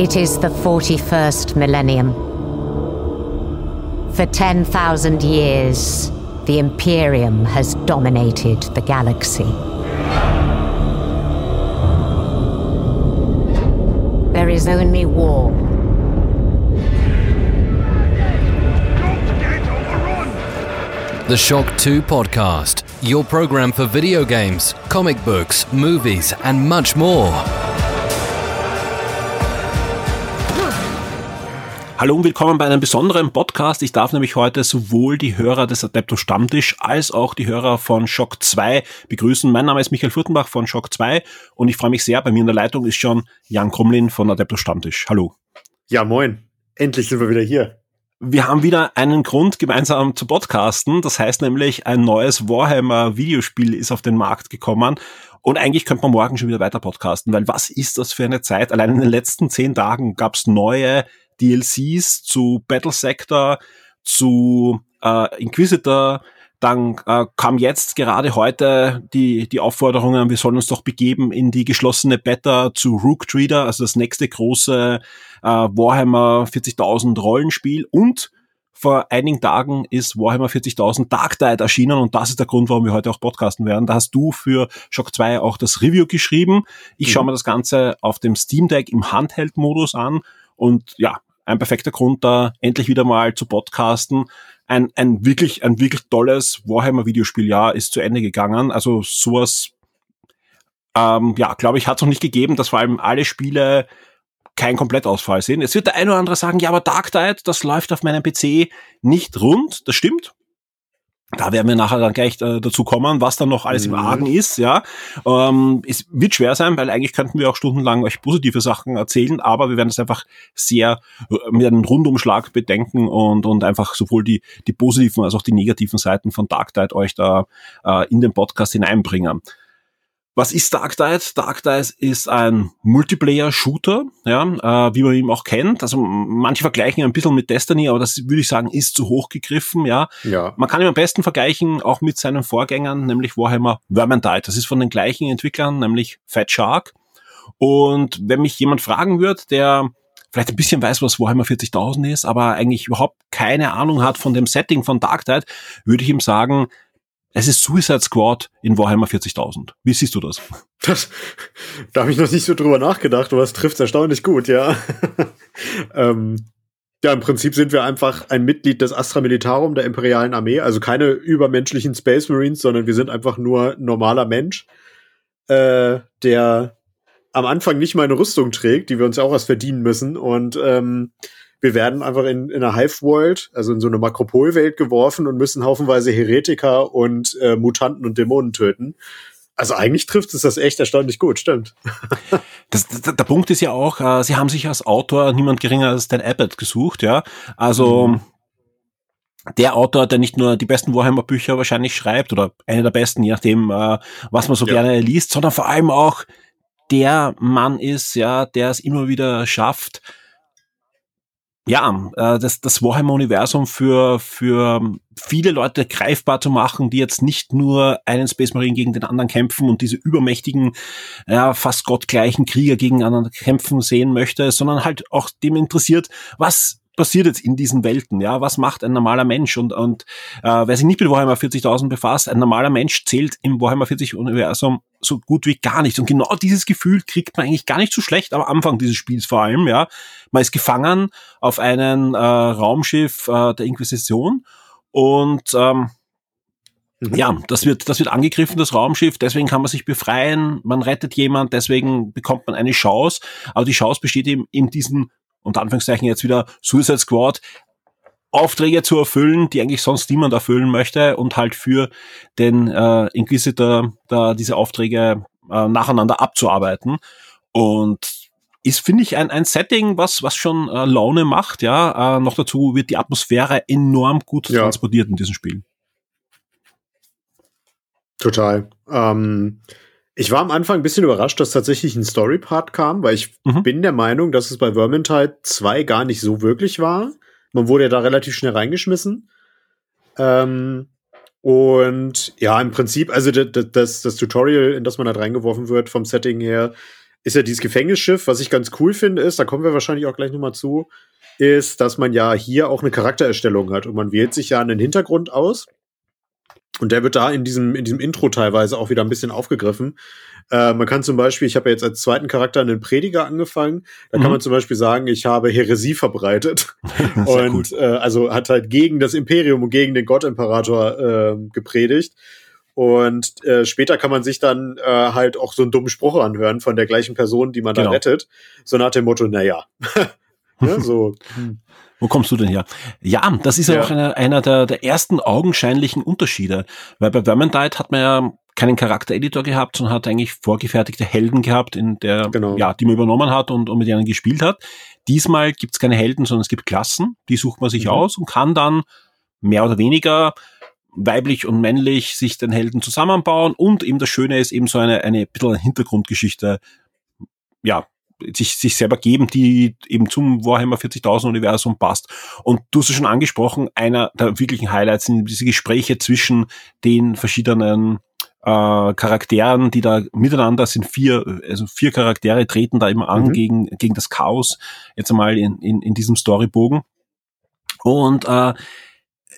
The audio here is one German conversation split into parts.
It is the 41st millennium. For 10,000 years, the Imperium has dominated the galaxy. There is only war. The Shock 2 Podcast, your program for video games, comic books, movies, and much more. Hallo und willkommen bei einem besonderen Podcast. Ich darf nämlich heute sowohl die Hörer des Adepto Stammtisch als auch die Hörer von Shock 2 begrüßen. Mein Name ist Michael Furtenbach von Shock 2 und ich freue mich sehr. Bei mir in der Leitung ist schon Jan Krumlin von Adepto Stammtisch. Hallo. Ja, moin. Endlich sind wir wieder hier. Wir haben wieder einen Grund, gemeinsam zu podcasten. Das heißt nämlich, ein neues Warhammer-Videospiel ist auf den Markt gekommen. Und eigentlich könnte man morgen schon wieder weiter podcasten, weil was ist das für eine Zeit? Allein in den letzten zehn Tagen gab es neue DLCs zu Battle Sector, zu äh, Inquisitor, dann äh, kam jetzt gerade heute die, die Aufforderungen, wir sollen uns doch begeben in die geschlossene Beta zu Rook Trader, also das nächste große äh, Warhammer 40.000 Rollenspiel und vor einigen Tagen ist Warhammer 40.000 Dark Tide erschienen und das ist der Grund, warum wir heute auch podcasten werden. Da hast du für Shock 2 auch das Review geschrieben. Ich mhm. schaue mir das Ganze auf dem Steam Deck im Handheld-Modus an und ja, ein perfekter Grund, da endlich wieder mal zu podcasten. Ein, ein wirklich, ein wirklich tolles Warhammer-Videospieljahr ist zu Ende gegangen. Also sowas, ähm, ja, glaube ich, hat es noch nicht gegeben, dass vor allem alle Spiele kein Komplettausfall sind. Es wird der eine oder andere sagen, ja, aber Dark Tide, das läuft auf meinem PC nicht rund. Das stimmt. Da werden wir nachher dann gleich äh, dazu kommen, was dann noch alles mhm. im Argen ist, ja. Ähm, es wird schwer sein, weil eigentlich könnten wir auch stundenlang euch positive Sachen erzählen, aber wir werden es einfach sehr äh, mit einem Rundumschlag bedenken und, und einfach sowohl die, die positiven als auch die negativen Seiten von Dark Tide euch da äh, in den Podcast hineinbringen. Was ist Dark Tide? Dark Tide ist ein Multiplayer-Shooter, ja, äh, wie man ihn auch kennt. Also manche vergleichen ein bisschen mit Destiny, aber das würde ich sagen, ist zu hoch gegriffen, ja. ja. Man kann ihn am besten vergleichen auch mit seinen Vorgängern, nämlich Warhammer Vermintide. Das ist von den gleichen Entwicklern, nämlich Fat Shark. Und wenn mich jemand fragen wird, der vielleicht ein bisschen weiß, was Warhammer 40.000 ist, aber eigentlich überhaupt keine Ahnung hat von dem Setting von Dark Tide, würde ich ihm sagen, es ist Suicide Squad in Warhammer 40.000. Wie siehst du das? das? Da habe ich noch nicht so drüber nachgedacht, aber es trifft erstaunlich gut, ja. ähm, ja, im Prinzip sind wir einfach ein Mitglied des Astra Militarum der imperialen Armee, also keine übermenschlichen Space Marines, sondern wir sind einfach nur normaler Mensch, äh, der am Anfang nicht mal eine Rüstung trägt, die wir uns auch erst verdienen müssen und ähm, wir werden einfach in, in einer Hive-World, also in so eine Makropolwelt geworfen und müssen haufenweise Heretiker und äh, Mutanten und Dämonen töten. Also eigentlich trifft es das echt erstaunlich gut, stimmt. Das, das, der Punkt ist ja auch, äh, sie haben sich als Autor niemand geringer als Dan Abbott gesucht, ja. Also mhm. der Autor, der nicht nur die besten Warhammer-Bücher wahrscheinlich schreibt oder eine der besten, je nachdem, äh, was man so ja. gerne liest, sondern vor allem auch der Mann ist, ja, der es immer wieder schafft, ja, äh, das, das Warhammer-Universum für, für viele Leute greifbar zu machen, die jetzt nicht nur einen Space Marine gegen den anderen kämpfen und diese übermächtigen, ja, fast gottgleichen Krieger gegeneinander kämpfen sehen möchte, sondern halt auch dem interessiert, was passiert jetzt in diesen Welten? Ja, was macht ein normaler Mensch? Und, und äh, wer sich nicht mit Warhammer 40.000 befasst, ein normaler Mensch zählt im Warhammer 40 Universum so gut wie gar nichts. Und genau dieses Gefühl kriegt man eigentlich gar nicht so schlecht am Anfang dieses Spiels vor allem. Ja, man ist gefangen auf einem äh, Raumschiff äh, der Inquisition und ähm, Mhm. Ja, das wird, das wird angegriffen, das Raumschiff, deswegen kann man sich befreien, man rettet jemand, deswegen bekommt man eine Chance, aber die Chance besteht eben in diesen unter Anführungszeichen jetzt wieder Suicide Squad, Aufträge zu erfüllen, die eigentlich sonst niemand erfüllen möchte und halt für den äh, Inquisitor da diese Aufträge äh, nacheinander abzuarbeiten. Und ist, finde ich, ein, ein Setting, was, was schon äh, Laune macht, ja. Äh, noch dazu wird die Atmosphäre enorm gut ja. transportiert in diesem Spiel. Total. Ähm, ich war am Anfang ein bisschen überrascht, dass tatsächlich ein Story-Part kam, weil ich mhm. bin der Meinung, dass es bei Vermintide 2 gar nicht so wirklich war. Man wurde ja da relativ schnell reingeschmissen. Ähm, und ja, im Prinzip, also das, das, Tutorial, in das man da reingeworfen wird, vom Setting her, ist ja dieses Gefängnisschiff, was ich ganz cool finde, ist, da kommen wir wahrscheinlich auch gleich nochmal zu, ist, dass man ja hier auch eine Charaktererstellung hat und man wählt sich ja einen Hintergrund aus. Und der wird da in diesem, in diesem Intro teilweise auch wieder ein bisschen aufgegriffen. Äh, man kann zum Beispiel, ich habe ja jetzt als zweiten Charakter einen Prediger angefangen. Da mhm. kann man zum Beispiel sagen, ich habe Heresie verbreitet. und äh, also hat halt gegen das Imperium und gegen den Gott-Imperator äh, gepredigt. Und äh, später kann man sich dann äh, halt auch so einen dummen Spruch anhören von der gleichen Person, die man genau. da rettet. So nach dem Motto, naja. ja, so. Wo kommst du denn her? Ja, das ist ja, ja auch einer, einer der, der ersten augenscheinlichen Unterschiede. Weil bei Vermintide hat man ja keinen Charaktereditor gehabt, sondern hat eigentlich vorgefertigte Helden gehabt, in der, genau. ja, die man übernommen hat und, und mit denen gespielt hat. Diesmal gibt's keine Helden, sondern es gibt Klassen, die sucht man sich mhm. aus und kann dann mehr oder weniger weiblich und männlich sich den Helden zusammenbauen und eben das Schöne ist eben so eine, eine bisschen Hintergrundgeschichte, ja, sich, sich selber geben, die eben zum Warhammer 40.000 Universum passt. Und du hast es schon angesprochen, einer der wirklichen Highlights sind diese Gespräche zwischen den verschiedenen äh, Charakteren, die da miteinander sind vier, also vier Charaktere treten da immer an mhm. gegen, gegen das Chaos, jetzt einmal in, in, in diesem Storybogen. Und äh,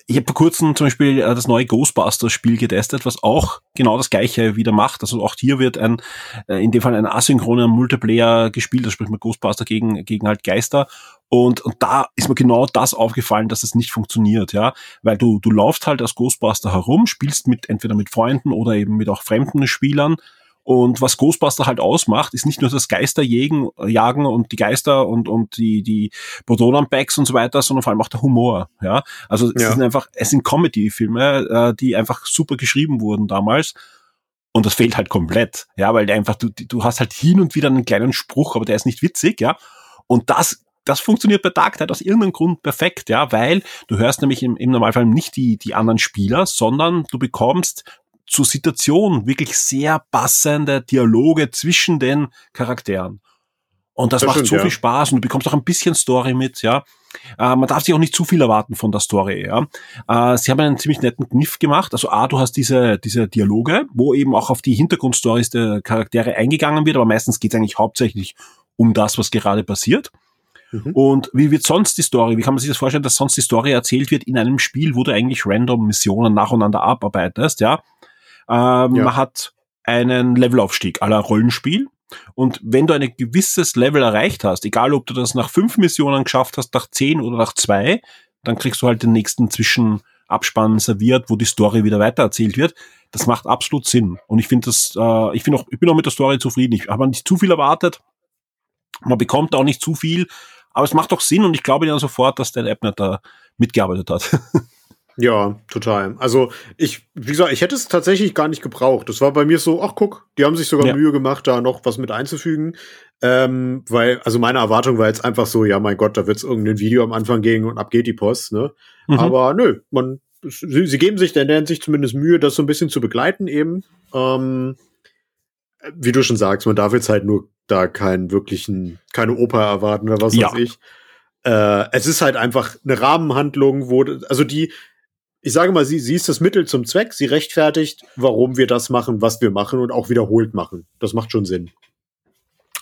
ich habe vor kurzem zum Beispiel äh, das neue Ghostbusters-Spiel getestet, was auch genau das gleiche wieder macht. Also auch hier wird ein, äh, in dem Fall ein asynchroner Multiplayer gespielt, da spricht man Ghostbuster gegen, gegen halt Geister. Und, und da ist mir genau das aufgefallen, dass es nicht funktioniert, ja. Weil du, du laufst halt als Ghostbuster herum, spielst mit, entweder mit Freunden oder eben mit auch fremden Spielern und was Ghostbuster halt ausmacht, ist nicht nur das Geisterjagen jagen und die Geister und, und die, die Protonenpacks und so weiter, sondern vor allem auch der Humor. Ja, also es ja. sind einfach, es sind Comedy-Filme, äh, die einfach super geschrieben wurden damals. Und das fehlt halt komplett. Ja, weil einfach, du, du hast halt hin und wieder einen kleinen Spruch, aber der ist nicht witzig, ja. Und das das funktioniert bei Dark Knight aus irgendeinem Grund perfekt, ja, weil du hörst nämlich im, im Normalfall nicht die, die anderen Spieler, sondern du bekommst zur Situation wirklich sehr passende Dialoge zwischen den Charakteren. Und das, das macht stimmt, so ja. viel Spaß und du bekommst auch ein bisschen Story mit, ja. Äh, man darf sich auch nicht zu viel erwarten von der Story, ja. Äh, sie haben einen ziemlich netten Kniff gemacht. Also A, du hast diese, diese Dialoge, wo eben auch auf die Hintergrundstories der Charaktere eingegangen wird, aber meistens geht es eigentlich hauptsächlich um das, was gerade passiert. Mhm. Und wie wird sonst die Story, wie kann man sich das vorstellen, dass sonst die Story erzählt wird in einem Spiel, wo du eigentlich random Missionen nacheinander abarbeitest, ja? Ähm, ja. Man hat einen Levelaufstieg aller Rollenspiel. Und wenn du ein gewisses Level erreicht hast, egal ob du das nach fünf Missionen geschafft hast, nach zehn oder nach zwei, dann kriegst du halt den nächsten Zwischenabspann serviert, wo die Story wieder weitererzählt wird. Das macht absolut Sinn. Und ich finde das, äh, ich finde auch, ich bin auch mit der Story zufrieden. Ich habe nicht zu viel erwartet. Man bekommt auch nicht zu viel, aber es macht doch Sinn und ich glaube ja sofort, dass der Appnet da mitgearbeitet hat. Ja, total. Also ich, wie gesagt, ich hätte es tatsächlich gar nicht gebraucht. Das war bei mir so, ach guck, die haben sich sogar ja. Mühe gemacht, da noch was mit einzufügen. Ähm, weil, also meine Erwartung war jetzt einfach so, ja mein Gott, da wird es irgendein Video am Anfang gehen und ab geht die Post, ne? Mhm. Aber nö, man, sie, sie geben sich der Hinsicht zumindest Mühe, das so ein bisschen zu begleiten eben. Ähm, wie du schon sagst, man darf jetzt halt nur da keinen wirklichen, keine Oper erwarten oder was ja. weiß ich. Äh, es ist halt einfach eine Rahmenhandlung, wo, also die, ich sage mal, sie, sie ist das Mittel zum Zweck, sie rechtfertigt, warum wir das machen, was wir machen und auch wiederholt machen. Das macht schon Sinn.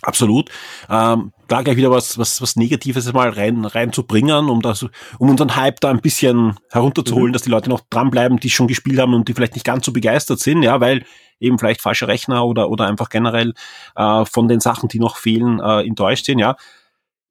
Absolut. Ähm, da gleich wieder was, was, was Negatives mal rein, reinzubringen, um das, um unseren Hype da ein bisschen herunterzuholen, mhm. dass die Leute noch dranbleiben, die schon gespielt haben und die vielleicht nicht ganz so begeistert sind, ja, weil eben vielleicht falsche Rechner oder, oder einfach generell äh, von den Sachen, die noch fehlen, äh, enttäuscht sind, ja.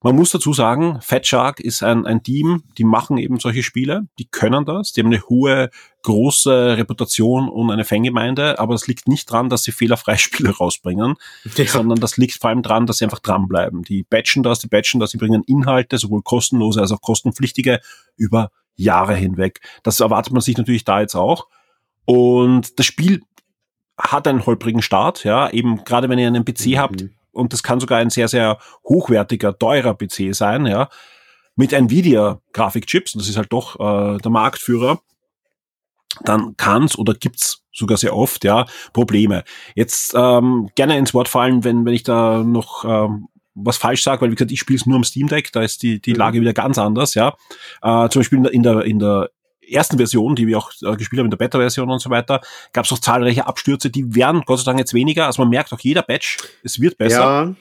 Man muss dazu sagen, Fat Shark ist ein, ein Team, die machen eben solche Spiele, die können das, die haben eine hohe, große Reputation und eine Fangemeinde, aber es liegt nicht dran, dass sie fehlerfreie Spiele rausbringen, ja. sondern das liegt vor allem dran, dass sie einfach dranbleiben. Die batchen das, die batchen das, die bringen Inhalte, sowohl kostenlose als auch kostenpflichtige, über Jahre hinweg. Das erwartet man sich natürlich da jetzt auch. Und das Spiel hat einen holprigen Start, ja, eben gerade wenn ihr einen PC mhm. habt, und das kann sogar ein sehr, sehr hochwertiger, teurer PC sein, ja, mit Nvidia-Grafikchips, das ist halt doch äh, der Marktführer, dann kann's oder gibt's sogar sehr oft, ja, Probleme. Jetzt ähm, gerne ins Wort fallen, wenn, wenn ich da noch ähm, was falsch sage, weil wie gesagt, ich spiele es nur am Steam Deck, da ist die, die mhm. Lage wieder ganz anders, ja. Äh, zum Beispiel in der, in der, in der ersten Version, die wir auch äh, gespielt haben in der Beta-Version und so weiter, gab es auch zahlreiche Abstürze, die werden Gott sei Dank jetzt weniger. Also man merkt auch jeder Patch, es wird besser. Ja,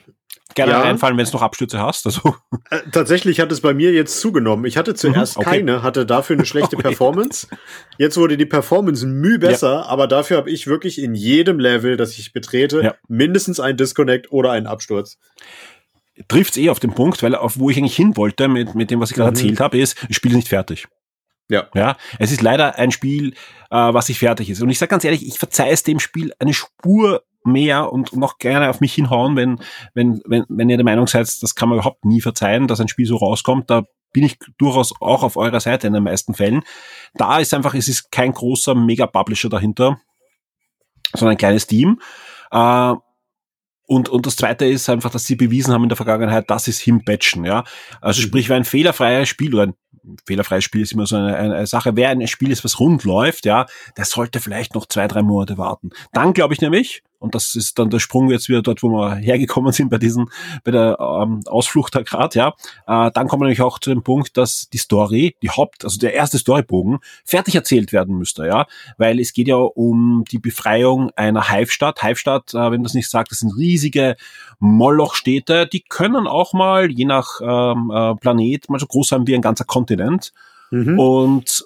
Gerne ja. reinfallen, wenn es noch Abstürze hast. Also Äh, tatsächlich hat es bei mir jetzt zugenommen. Ich hatte zuerst Mhm, okay. keine, hatte dafür eine schlechte Okay. Performance. Jetzt wurde die Performance müh besser, aber dafür habe ich wirklich in jedem Level, das ich betrete, Ja. mindestens ein Disconnect oder einen Absturz. trifft's eh auf den Punkt, weil auf wo ich eigentlich hin wollte mit, mit dem, was ich gerade Mhm. erzählt habe, ist, das Spiel ist nicht fertig. Ja. Ja, es ist leider ein Spiel, äh, was nicht fertig ist. Und ich sage ganz ehrlich, ich verzeihe es dem Spiel eine Spur mehr und noch gerne auf mich hinhauen, wenn, wenn, wenn, wenn ihr der Meinung seid, das kann man überhaupt nie verzeihen, dass ein Spiel so rauskommt. Da bin ich durchaus auch auf eurer Seite in den meisten Fällen. Da ist einfach, es ist kein großer Mega-Publisher dahinter, sondern ein kleines Team. Äh, und, und das zweite ist einfach, dass sie bewiesen haben in der Vergangenheit, das ist hinbatchen, ja. Also Mhm. sprich, wer ein fehlerfreies Spiel oder ein fehlerfreies Spiel ist immer so eine, eine Sache, wer ein Spiel ist, was rund läuft, ja, der sollte vielleicht noch zwei, drei Monate warten. Dann glaube ich nämlich, und das ist dann der Sprung jetzt wieder dort, wo wir hergekommen sind bei diesen, bei der ähm, Ausflucht da grad, ja, äh, dann kommen wir nämlich auch zu dem Punkt, dass die Story, die Haupt, also der erste Storybogen, fertig erzählt werden müsste, ja, weil es geht ja um die Befreiung einer Hive-Stadt. Hive-Stadt, äh, wenn das nicht sagt, das sind riesige Moloch-Städte, die können auch mal, je nach ähm, äh, Planet, mal so groß sein wie ein ganzer Kontinent. Mhm. Und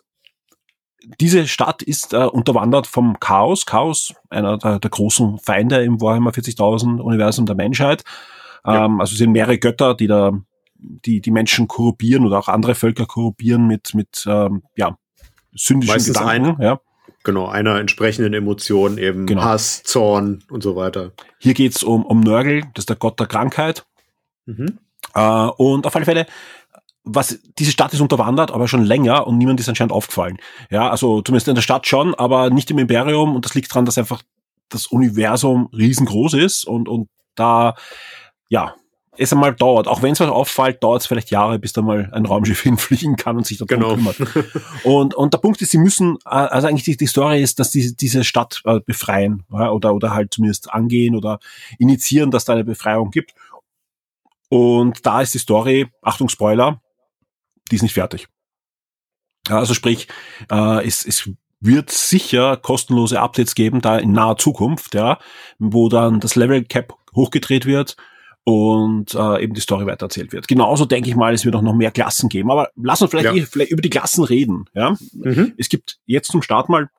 diese Stadt ist äh, unterwandert vom Chaos. Chaos, einer der, der großen Feinde im Warhammer 40.000 Universum der Menschheit. Ja. Ähm, also es sind mehrere Götter, die da die, die Menschen korruptieren oder auch andere Völker korruptieren mit, mit ähm, ja, sündischen Meistens Gedanken. Ja. Genau, einer entsprechenden Emotion, eben Genau. Hass, Zorn und so weiter. Hier geht's um, um Nörgel, das ist der Gott der Krankheit. Mhm. Äh, und auf alle Fälle, was, diese Stadt ist unterwandert, aber schon länger und niemand ist anscheinend aufgefallen. Ja, also zumindest in der Stadt schon, aber nicht im Imperium und das liegt daran, dass einfach das Universum riesengroß ist und, und da, ja, es einmal dauert. Auch wenn es was auffällt, dauert es vielleicht Jahre, bis da mal ein Raumschiff hinfliegen kann und sich darum Genau. kümmert. Und, und der Punkt ist, sie müssen, äh, also eigentlich die, die Story ist, dass die diese Stadt äh, befreien ja, oder, oder halt zumindest angehen oder initiieren, dass da eine Befreiung gibt. Und da ist die Story, Achtung Spoiler, die ist nicht fertig. Also sprich, äh, es, es wird sicher kostenlose Updates geben, da in naher Zukunft, ja, wo dann das Level Cap hochgedreht wird und äh, eben die Story weitererzählt wird. Genauso denke ich mal, es wird auch noch mehr Klassen geben. Aber lass uns vielleicht, Ja. eh, vielleicht über die Klassen reden. Ja? Mhm. Es gibt jetzt zum Start mal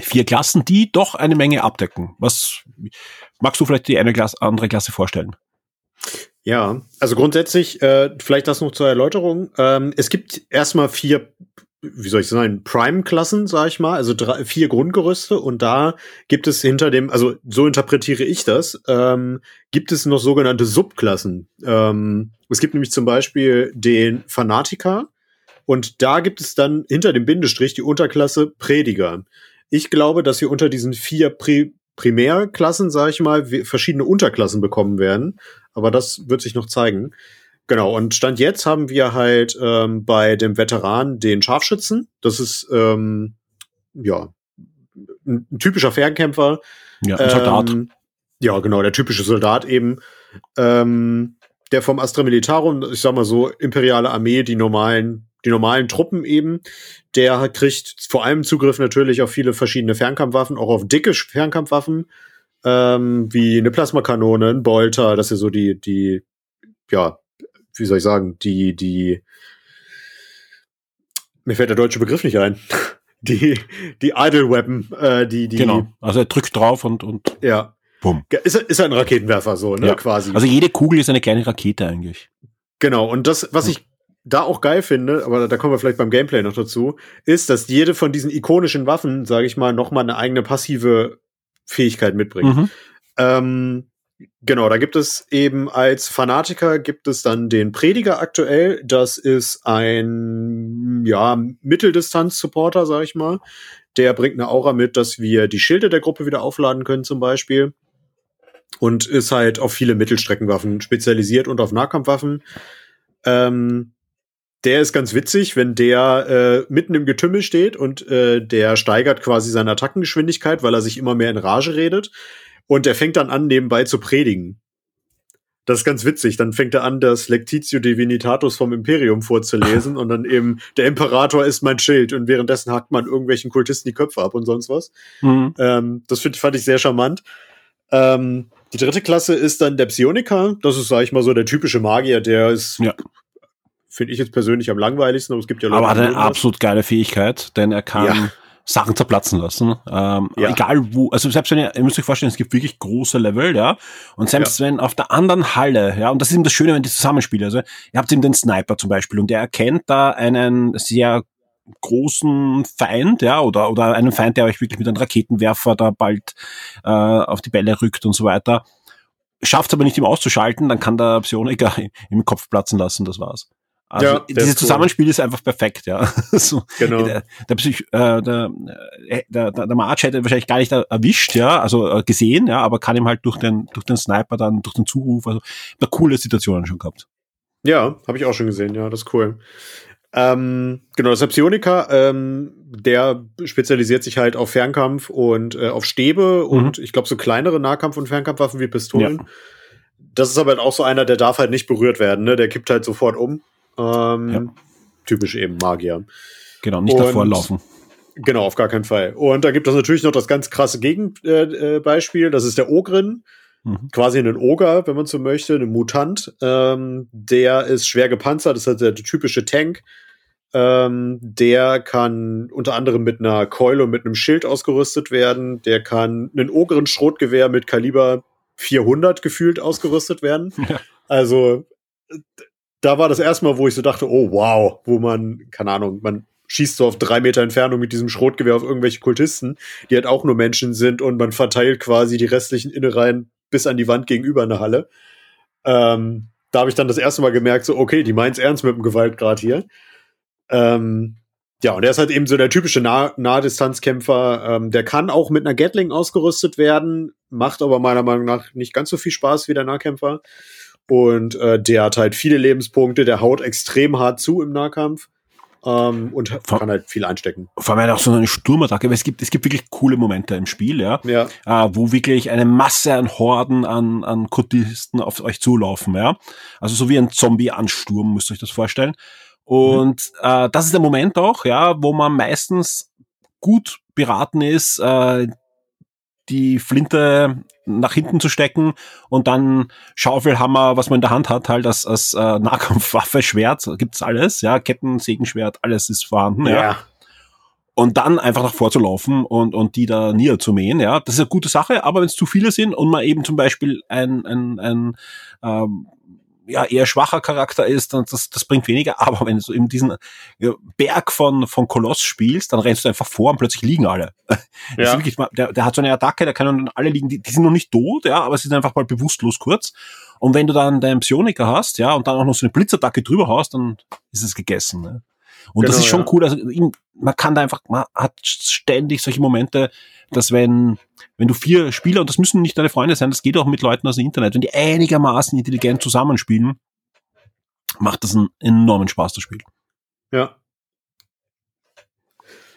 vier Klassen, die doch eine Menge abdecken. Was magst du vielleicht die eine Klasse, andere Klasse vorstellen? Ja, also grundsätzlich, äh, vielleicht das noch zur Erläuterung. Ähm, es gibt erstmal vier, wie soll ich sagen, Prime-Klassen, sag ich mal, also drei, vier Grundgerüste und da gibt es hinter dem, also so interpretiere ich das, ähm, gibt es noch sogenannte Subklassen. Ähm, es gibt nämlich zum Beispiel den Fanatiker und da gibt es dann hinter dem Bindestrich die Unterklasse Prediger. Ich glaube, dass wir unter diesen vier Pri Primärklassen, sag ich mal, verschiedene Unterklassen bekommen werden. Aber das wird sich noch zeigen. Genau, und Stand jetzt haben wir halt ähm, bei dem Veteran den Scharfschützen. Das ist ähm, ja ein, ein typischer Fernkämpfer. Ja, ein Soldat. Ähm, ja, genau, der typische Soldat eben. Ähm, der vom Astra Militarum, ich sag mal so, imperiale Armee, die normalen, die normalen Truppen eben, der kriegt vor allem Zugriff natürlich auf viele verschiedene Fernkampfwaffen, auch auf dicke Fernkampfwaffen, ähm, wie eine Plasmakanone, ein Bolter, das ist so die, die, ja, wie soll ich sagen, die, die, mir fällt der deutsche Begriff nicht ein. Die, die Idle Weapon, äh, die, die, genau. Also er drückt drauf und, und ja. bumm. Ist, ist ein Raketenwerfer so, ne, Ja. quasi. Also jede Kugel ist eine kleine Rakete eigentlich. Genau, und das, was ich da auch geil finde, aber da kommen wir vielleicht beim Gameplay noch dazu, ist, dass jede von diesen ikonischen Waffen, sage ich mal, noch mal eine eigene passive Fähigkeit mitbringt. Mhm. Ähm, genau, da gibt es eben als Fanatiker gibt es dann den Prediger aktuell. Das ist ein ja Mitteldistanz-Supporter, sag ich mal. Der bringt eine Aura mit, dass wir die Schilde der Gruppe wieder aufladen können, zum Beispiel. Und ist halt auf viele Mittelstreckenwaffen spezialisiert und auf Nahkampfwaffen. Ähm, der ist ganz witzig, wenn der äh, mitten im Getümmel steht und äh, der steigert quasi seine Attackengeschwindigkeit, weil er sich immer mehr in Rage redet. Und der fängt dann an, nebenbei zu predigen. Das ist ganz witzig. Dann fängt er an, das Lectitio Divinitatus vom Imperium vorzulesen und dann eben, der Imperator ist mein Schild und währenddessen hackt man irgendwelchen Kultisten die Köpfe ab und sonst was. Mhm. Ähm, das find, fand ich sehr charmant. Ähm, die dritte Klasse ist dann der Psioniker. Das ist, sag ich mal, so der typische Magier, der ist, ja. Finde ich jetzt persönlich am langweiligsten, aber es gibt ja Leute, Aber hat eine absolut geile Fähigkeit, denn er kann ja. Sachen zerplatzen lassen. Ähm, ja. Egal wo, also selbst wenn ihr, ihr müsst euch vorstellen, es gibt wirklich große Level, ja. Und selbst ja. wenn auf der anderen Halle, ja, und das ist eben das Schöne, wenn die zusammenspielen, also ihr habt eben den Sniper zum Beispiel und der erkennt da einen sehr großen Feind, ja, oder, oder einen Feind, der euch wirklich mit einem Raketenwerfer da bald äh, auf die Bälle rückt und so weiter. Schafft es aber nicht, ihm auszuschalten, dann kann der Psioniker im Kopf platzen lassen, das war's. Also ja, dieses Zusammenspiel cool. ist einfach perfekt, ja. so, genau. Der, der, Psych, äh, der, äh, der, der, March hätte wahrscheinlich gar nicht erwischt, ja, also äh, gesehen, ja, aber kann ihm halt durch den, durch den Sniper dann, durch den Zuruf, also eine coole Situation schon gehabt. Ja, habe ich auch schon gesehen, ja, das ist cool. Ähm, genau, das Psioniker, ähm, der spezialisiert sich halt auf Fernkampf und äh, auf Stäbe mhm. und ich glaube so kleinere Nahkampf- und Fernkampfwaffen wie Pistolen. Ja. Das ist aber halt auch so einer, der darf halt nicht berührt werden, ne? Der kippt halt sofort um. Ähm, ja. Typisch eben Magier. Genau, nicht und, davor laufen. Genau, auf gar keinen Fall. Und da gibt es natürlich noch das ganz krasse Gegenbeispiel, äh, äh das ist der Ogrin. Mhm. Quasi ein Oger, wenn man so möchte, ein Mutant. Ähm, der ist schwer gepanzert, das ist halt der, der typische Tank. Ähm, der kann unter anderem mit einer Keule und mit einem Schild ausgerüstet werden. Der kann einen ogeren Schrotgewehr mit Kaliber 400 gefühlt ausgerüstet werden. Ja. Also da war das erste Mal, wo ich so dachte, oh wow, wo man, keine Ahnung, man schießt so auf drei Meter Entfernung mit diesem Schrotgewehr auf irgendwelche Kultisten, die halt auch nur Menschen sind und man verteilt quasi die restlichen Innereien bis an die Wand gegenüber eine Halle. Ähm, da habe ich dann das erste Mal gemerkt, so, okay, die meint's ernst mit dem Gewaltgrad hier. Ähm, ja, und er ist halt eben so der typische nah Nahdistanzkämpfer. Ähm, der kann auch mit einer Gatling ausgerüstet werden, macht aber meiner Meinung nach nicht ganz so viel Spaß wie der Nahkämpfer. Und äh, der hat halt viele Lebenspunkte, der haut extrem hart zu im Nahkampf. Ähm, und vor, kann halt viel einstecken. Vor allem auch so eine Sturmattacke, weil es gibt, es gibt wirklich coole Momente im Spiel, ja, ja. Äh, wo wirklich eine Masse an Horden an, an Kultisten auf euch zulaufen, ja. Also so wie ein Zombie-Ansturm, müsst ihr euch das vorstellen. Und mhm. äh, das ist der Moment auch, ja, wo man meistens gut beraten ist, äh, die Flinte nach hinten zu stecken und dann Schaufelhammer, was man in der Hand hat, halt als, als äh, Nahkampfwaffe, Schwert, gibt's alles, ja, Ketten, Segenschwert, alles ist vorhanden, ja. ja. Und dann einfach nach vorzulaufen und, und die da niederzumähen, ja, das ist eine gute Sache, aber wenn es zu viele sind und man eben zum Beispiel ein, ein, ein ähm, ja, eher schwacher Charakter ist, dann das, das bringt weniger. Aber wenn du in diesen Berg von, von Koloss spielst, dann rennst du einfach vor und plötzlich liegen alle. Ja. Wirklich, der, der hat so eine Attacke, da können dann alle liegen, die, die sind noch nicht tot, ja, aber sie sind einfach mal bewusstlos kurz. Und wenn du dann deinen Psioniker hast, ja, und dann auch noch so eine Blitzattacke drüber hast, dann ist es gegessen. Ne? Und genau, das ist schon ja. cool. Also man kann da einfach, man hat ständig solche Momente, dass wenn, wenn du vier Spieler, und das müssen nicht deine Freunde sein, das geht auch mit Leuten aus dem Internet, wenn die einigermaßen intelligent zusammenspielen, macht das einen enormen Spaß, das Spiel. Ja.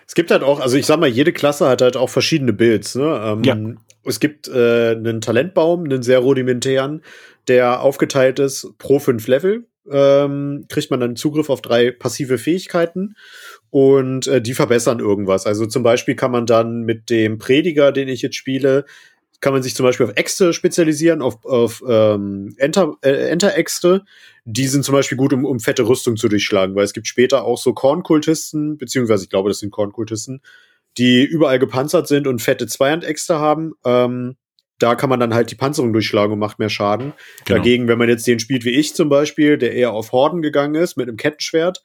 Es gibt halt auch, also ich sag mal, jede Klasse hat halt auch verschiedene Builds. Ne? Ähm, ja. Es gibt äh, einen Talentbaum, einen sehr rudimentären, der aufgeteilt ist pro fünf Level ähm, kriegt man dann Zugriff auf drei passive Fähigkeiten und äh, die verbessern irgendwas. Also zum Beispiel kann man dann mit dem Prediger, den ich jetzt spiele, kann man sich zum Beispiel auf Äxte spezialisieren, auf, auf ähm, Enter, äh, Enter-Äxte. Die sind zum Beispiel gut, um, um fette Rüstung zu durchschlagen, weil es gibt später auch so Kornkultisten, beziehungsweise ich glaube, das sind Kornkultisten, die überall gepanzert sind und fette Zweihandäxte haben. Ähm, da kann man dann halt die Panzerung durchschlagen und macht mehr Schaden. Genau. Dagegen, wenn man jetzt den spielt wie ich zum Beispiel, der eher auf Horden gegangen ist mit einem Kettenschwert,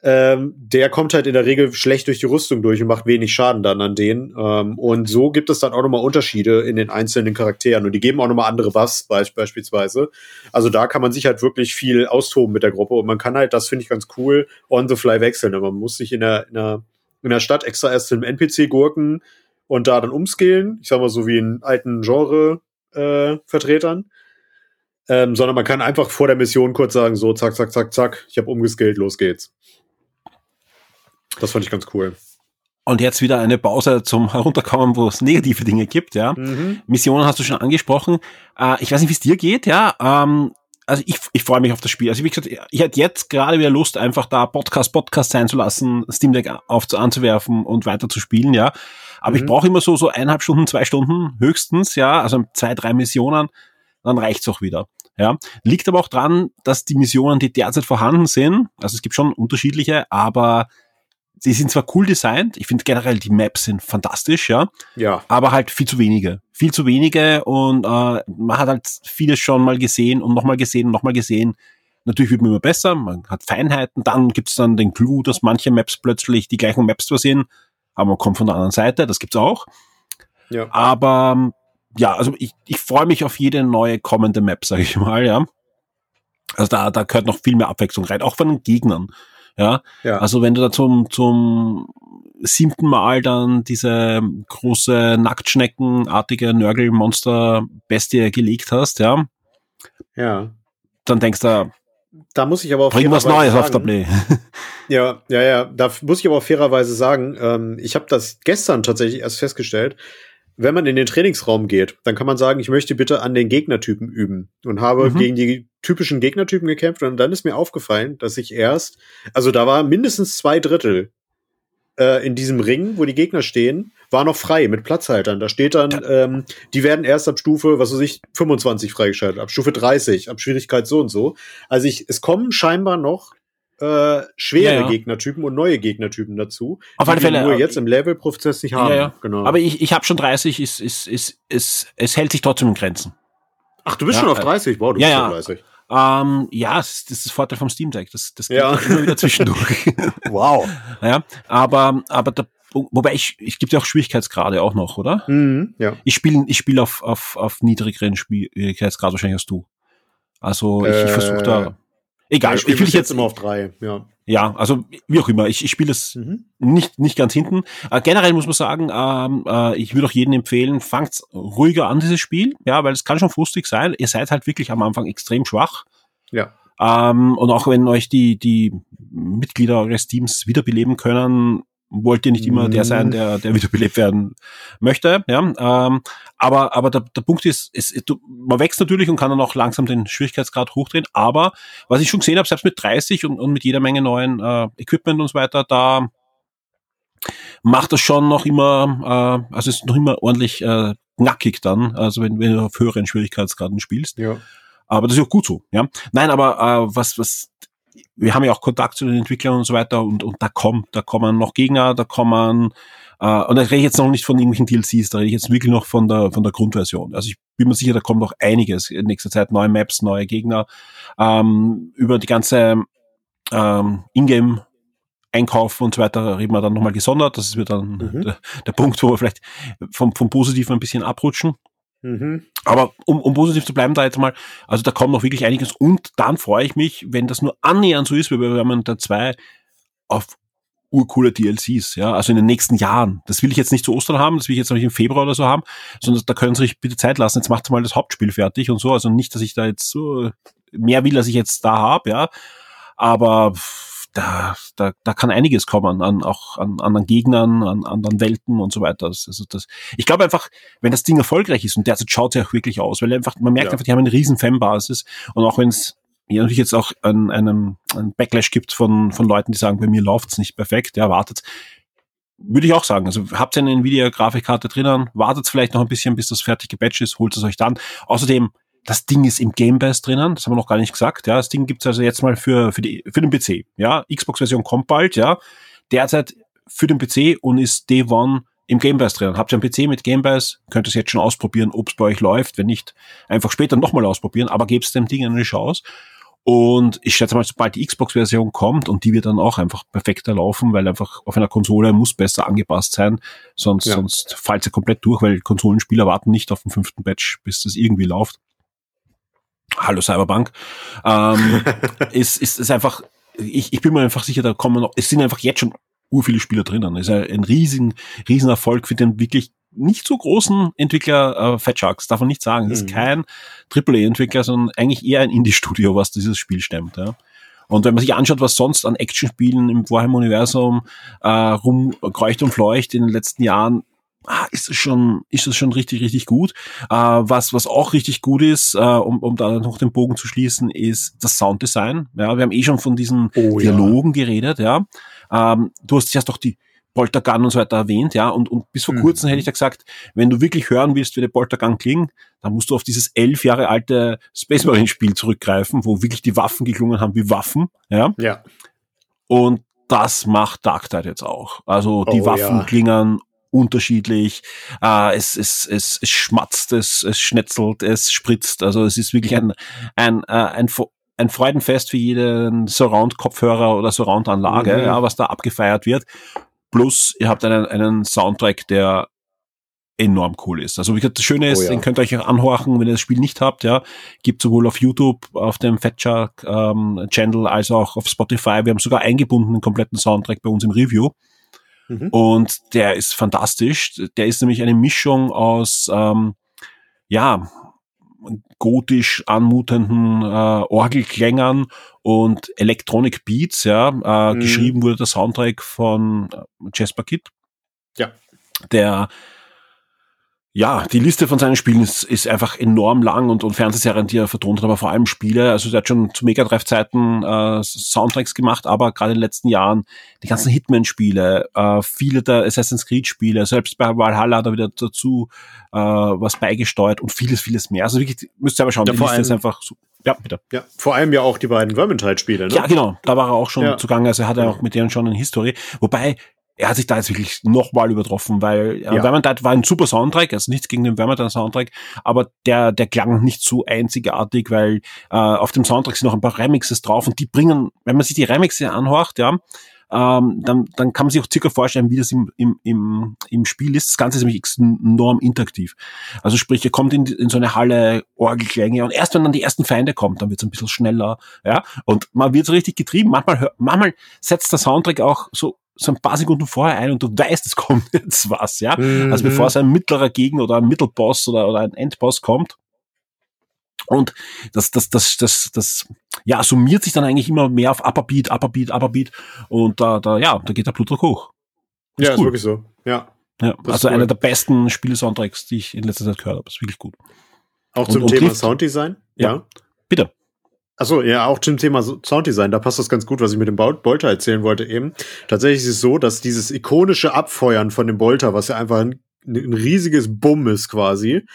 ähm, der kommt halt in der Regel schlecht durch die Rüstung durch und macht wenig Schaden dann an denen. Ähm, und so gibt es dann auch nochmal Unterschiede in den einzelnen Charakteren und die geben auch nochmal andere Buffs beispielsweise. Also da kann man sich halt wirklich viel austoben mit der Gruppe und man kann halt, das finde ich ganz cool, on the fly wechseln. Man muss sich in der, in der, in der Stadt extra erst im NPC gurken, und da dann umskillen, ich sag mal so wie in alten Genre-Vertretern. Äh, ähm, sondern man kann einfach vor der Mission kurz sagen, so zack, zack, zack, zack, ich habe umgeskillt, los geht's. Das fand ich ganz cool. Und jetzt wieder eine Pause zum Herunterkommen, wo es negative Dinge gibt, ja. Mhm. Missionen hast du schon angesprochen. Äh, ich weiß nicht, wie es dir geht, ja. Ähm, also ich, ich freue mich auf das Spiel. Also wie gesagt, ich hätte jetzt gerade wieder Lust, einfach da Podcast, Podcast sein zu lassen, Steam Deck auf, anzuwerfen und weiter zu spielen, ja. Aber Mhm. ich brauche immer so, so eineinhalb Stunden, zwei Stunden höchstens, ja, also zwei, drei Missionen, dann reicht's auch wieder. Ja, liegt aber auch dran, dass die Missionen, die derzeit vorhanden sind, also es gibt schon unterschiedliche, aber sie sind zwar cool designt, ich finde generell die Maps sind fantastisch, ja, Ja. aber halt viel zu wenige. Viel zu wenige und äh, man hat halt vieles schon mal gesehen und nochmal gesehen und nochmal gesehen. Natürlich wird man immer besser, man hat Feinheiten, dann gibt's dann den Clou, dass manche Maps plötzlich die gleichen Maps zwar sind, aber man kommt von der anderen Seite, das gibt's auch. Ja. Aber ja, also ich, ich freue mich auf jede neue kommende Map, sage ich mal, ja. Also da, da gehört noch viel mehr Abwechslung rein, auch von den Gegnern. Ja, Ja. also wenn du da zum, zum siebten Mal dann diese große Nacktschneckenartige Nörgelmonster-Bestie gelegt hast, ja, ja. dann denkst du, Da muss ich aber auch bring was Neues auf der sagen- Play. Ja, ja, ja. Da muss ich aber auch fairerweise sagen, ähm, ich habe das gestern tatsächlich erst festgestellt. Wenn man in den Trainingsraum geht, dann kann man sagen, ich möchte bitte an den Gegnertypen üben und habe Mhm. gegen die typischen Gegnertypen gekämpft und dann ist mir aufgefallen, dass ich erst, also da war mindestens zwei Drittel äh, in diesem Ring, wo die Gegner stehen, war noch frei mit Platzhaltern. Da steht dann, ähm, die werden erst ab Stufe, was weiß ich, 25 freigeschaltet, ab Stufe 30, ab Schwierigkeit so und so. Also ich, es kommen scheinbar noch äh, schwere Ja, ja. Gegnertypen und neue Gegnertypen dazu. Auf die alle wir Fälle, nur äh, jetzt im Level-Prozess nicht haben. Ja. Genau. Aber ich, ich habe schon 30, ist, ist, ist, ist, es hält sich trotzdem in Grenzen. Ach, du bist schon auf äh, 30? Wow, du bist ja. schon 30. Ähm, ja, das ist, das ist Vorteil vom Steam Deck. Das, das geht Ja. immer wieder zwischendurch. Wow. ja, aber, aber der, wobei ich, ich gibt ja auch Schwierigkeitsgrade auch noch, oder? Mhm, ja. Ich spiele ich spiel auf, auf, auf niedrigeren Schwierigkeitsgrad wahrscheinlich als du. Also ich, ich Äh, versuche da. Egal, ich, dich jetzt immer auf drei. Ja. Ja, also wie auch immer, ich, ich spiele es Mhm. nicht, nicht ganz hinten. Äh, generell muss man sagen, ähm, äh, ich würde auch jedem empfehlen, fangt ruhiger an, dieses Spiel, ja, weil es kann schon frustig sein. Ihr seid halt wirklich am Anfang extrem schwach. Ja. Ähm, und auch wenn euch die, die Mitglieder eures Teams wiederbeleben können, wollt ihr nicht immer der sein, der, der wiederbelebt werden möchte. Ja, ähm, aber, aber der, der Punkt ist, du, man wächst natürlich und kann dann auch langsam den Schwierigkeitsgrad hochdrehen. Aber was ich schon gesehen habe, selbst mit 30 und, und mit jeder Menge neuen äh, Equipment und so weiter, da macht das schon noch immer, äh, also es ist noch immer ordentlich äh, knackig dann, also wenn, wenn du auf höheren Schwierigkeitsgraden spielst. Ja. Aber das ist auch gut so, ja. Nein, aber äh, was, was, wir haben ja auch Kontakt zu den Entwicklern und so weiter und, und da kommt, da kommen noch Gegner, da kommen, äh, und da rede ich jetzt noch nicht von irgendwelchen DLCs, da rede ich jetzt wirklich noch von der, von der Grundversion. Also ich bin mir sicher, da kommt noch einiges in nächster Zeit, neue Maps, neue Gegner, ähm, über die ganze ähm, Ingame Einkauf und so weiter reden wir dann nochmal gesondert. Das wird dann Mhm. der, der Punkt, wo wir vielleicht vom, vom Positiven ein bisschen abrutschen. Mhm. Aber um, um positiv zu bleiben, da jetzt mal, also da kommt noch wirklich einiges und dann freue ich mich, wenn das nur annähernd so ist, weil wir haben da zwei auf urcoole DLCs, ja, also in den nächsten Jahren. Das will ich jetzt nicht zu Ostern haben, das will ich jetzt noch nicht im Februar oder so haben, sondern da können Sie sich bitte Zeit lassen. Jetzt macht mal das Hauptspiel fertig und so. Also nicht, dass ich da jetzt so mehr will, als ich jetzt da habe, ja. Aber da, da, da kann einiges kommen an auch an anderen Gegnern, an anderen Welten und so weiter. Also das, ich glaube einfach, wenn das Ding erfolgreich ist und derzeit schaut es ja auch wirklich aus, weil einfach, man merkt Ja. einfach, die haben eine riesen Fanbasis und auch wenn es ja natürlich jetzt auch einen, einen, einen Backlash gibt von, von Leuten, die sagen, bei mir läuft's nicht perfekt, ja, wartet. Würde ich auch sagen. Also habt ihr eine Nvidia-Grafikkarte drinnen, wartet vielleicht noch ein bisschen, bis das fertig gepatcht ist, holt es euch dann. Außerdem, das Ding ist im Game Pass drinnen, das haben wir noch gar nicht gesagt, ja. Das Ding gibt's also jetzt mal für, für, die, für den PC, ja. Xbox-Version kommt bald, ja. Derzeit für den PC und ist Day One im Game Pass drin. Habt ihr einen PC mit Game Pass, könnt ihr es jetzt schon ausprobieren, ob es bei euch läuft. Wenn nicht, einfach später nochmal ausprobieren, aber gebt dem Ding eine Chance. Und ich schätze mal, sobald die Xbox-Version kommt und die wird dann auch einfach perfekter laufen, weil einfach auf einer Konsole muss besser angepasst sein, sonst, Ja. sonst fällt sie komplett durch, weil Konsolenspieler warten nicht auf den fünften Patch, bis das irgendwie läuft. Hallo Cyberpunk. Ähm, ist, ist, ist einfach, ich, ich bin mir einfach sicher, da kommen noch, es sind einfach jetzt schon ur viele Spieler drinnen. Es ist ein, ein riesen, riesen Erfolg für den wirklich nicht so großen Entwickler äh, Fat Sharks, darf man nicht sagen. Es ist Mhm. kein AAA-Entwickler, sondern eigentlich eher ein Indie-Studio, was dieses Spiel stemmt. Ja. Und wenn man sich anschaut, was sonst an Actionspielen im Warhammer-Universum äh, rumkreucht und fleucht in den letzten Jahren, ah, ist es schon, ist es schon richtig, richtig gut. Äh, was, was auch richtig gut ist, äh, um, um da noch den Bogen zu schließen, ist das Sounddesign. Ja, wir haben eh schon von diesen oh, Dialogen ja. geredet, ja. Ähm, du hast erst doch die Poltergun und so weiter erwähnt, ja, und, und bis vor mhm. kurzem hätte ich da gesagt, wenn du wirklich hören willst, wie der Poltergun klingt, dann musst du auf dieses elf Jahre alte Space Marine Spiel zurückgreifen, wo wirklich die Waffen geklungen haben wie Waffen, ja. Ja. Und das macht Dark Tide jetzt auch. Also die oh, Waffen ja. klingen unterschiedlich. Äh, es, es, es, es schmatzt, es, es schnetzelt, es spritzt. Also es ist wirklich ein, ein, äh, ein, ein Freudenfest für jeden Surround-Kopfhörer oder Surround-Anlage, mhm. ja, was da abgefeiert wird. Plus, ihr habt einen, einen Soundtrack, der enorm cool ist. Also wie gesagt, das Schöne ist, oh ja. den könnt ihr euch auch anhorchen, wenn ihr das Spiel nicht habt, ja. Gibt sowohl auf YouTube, auf dem Fatshark ähm, Channel, als auch auf Spotify. Wir haben sogar eingebunden den kompletten Soundtrack bei uns im Review. Mhm. Und der ist fantastisch. Der ist nämlich eine Mischung aus, ähm, ja, gotisch anmutenden äh, Orgelklängern und Electronic Beats, ja. Äh, mhm. Geschrieben wurde der Soundtrack von äh, Jasper Kidd. Ja. Der ja, die Liste von seinen Spielen ist, ist einfach enorm lang und, und Fernsehserien, die er vertont hat, aber vor allem Spiele. Also er hat schon zu Mega Drive Zeiten äh, Soundtracks gemacht, aber gerade in den letzten Jahren die ganzen Hitman-Spiele, äh, viele der Assassin's Creed-Spiele, selbst bei Valhalla hat er wieder dazu äh, was beigesteuert und vieles, vieles mehr. Also wirklich, müsst ihr aber schauen, ja, die Liste ist einfach so. Ja, bitte. Ja, vor allem ja auch die beiden Vermintide-Spiele, ne? Ja, genau. Da war er auch schon ja. zugange. Also er hat ja auch mit denen schon eine Historie. Wobei, er hat sich da jetzt wirklich nochmal übertroffen, weil äh, ja. Vermintide war ein super Soundtrack, also nichts gegen den Vermintide Soundtrack, aber der, der klang nicht so einzigartig, weil äh, auf dem Soundtrack sind noch ein paar Remixes drauf und die bringen, wenn man sich die Remixe anhört, ja, ähm, dann, dann kann man sich auch circa vorstellen, wie das im, im, im, im Spiel ist. Das Ganze ist nämlich enorm interaktiv. Also sprich, ihr kommt in, in so eine Halle, Orgelklänge und erst wenn dann die ersten Feinde kommen, dann wird es ein bisschen schneller, ja, und man wird so richtig getrieben. Manchmal, manchmal setzt der Soundtrack auch so so ein paar Sekunden vorher ein und du weißt, es kommt jetzt was, ja. Mhm. Also bevor es ein mittlerer Gegner oder ein Mittelboss oder, oder ein Endboss kommt. Und das, das, das, das, das, ja, summiert sich dann eigentlich immer mehr auf Upper Beat, Upper Beat, Upper Beat. Und da, da, ja, da geht der Blutdruck hoch. Ist ja, cool. ist wirklich so. Ja. Ja, also cool. einer der besten Spiele-Soundtracks, die ich in letzter Zeit gehört habe. Ist wirklich gut. Auch zum und, Thema Sounddesign? Ja. ja. Bitte. Achso, ja, auch zum Thema Sounddesign, da passt das ganz gut, was ich mit dem Bolter erzählen wollte eben. Tatsächlich ist es so, dass dieses ikonische Abfeuern von dem Bolter, was ja einfach ein, ein riesiges Bumm ist quasi,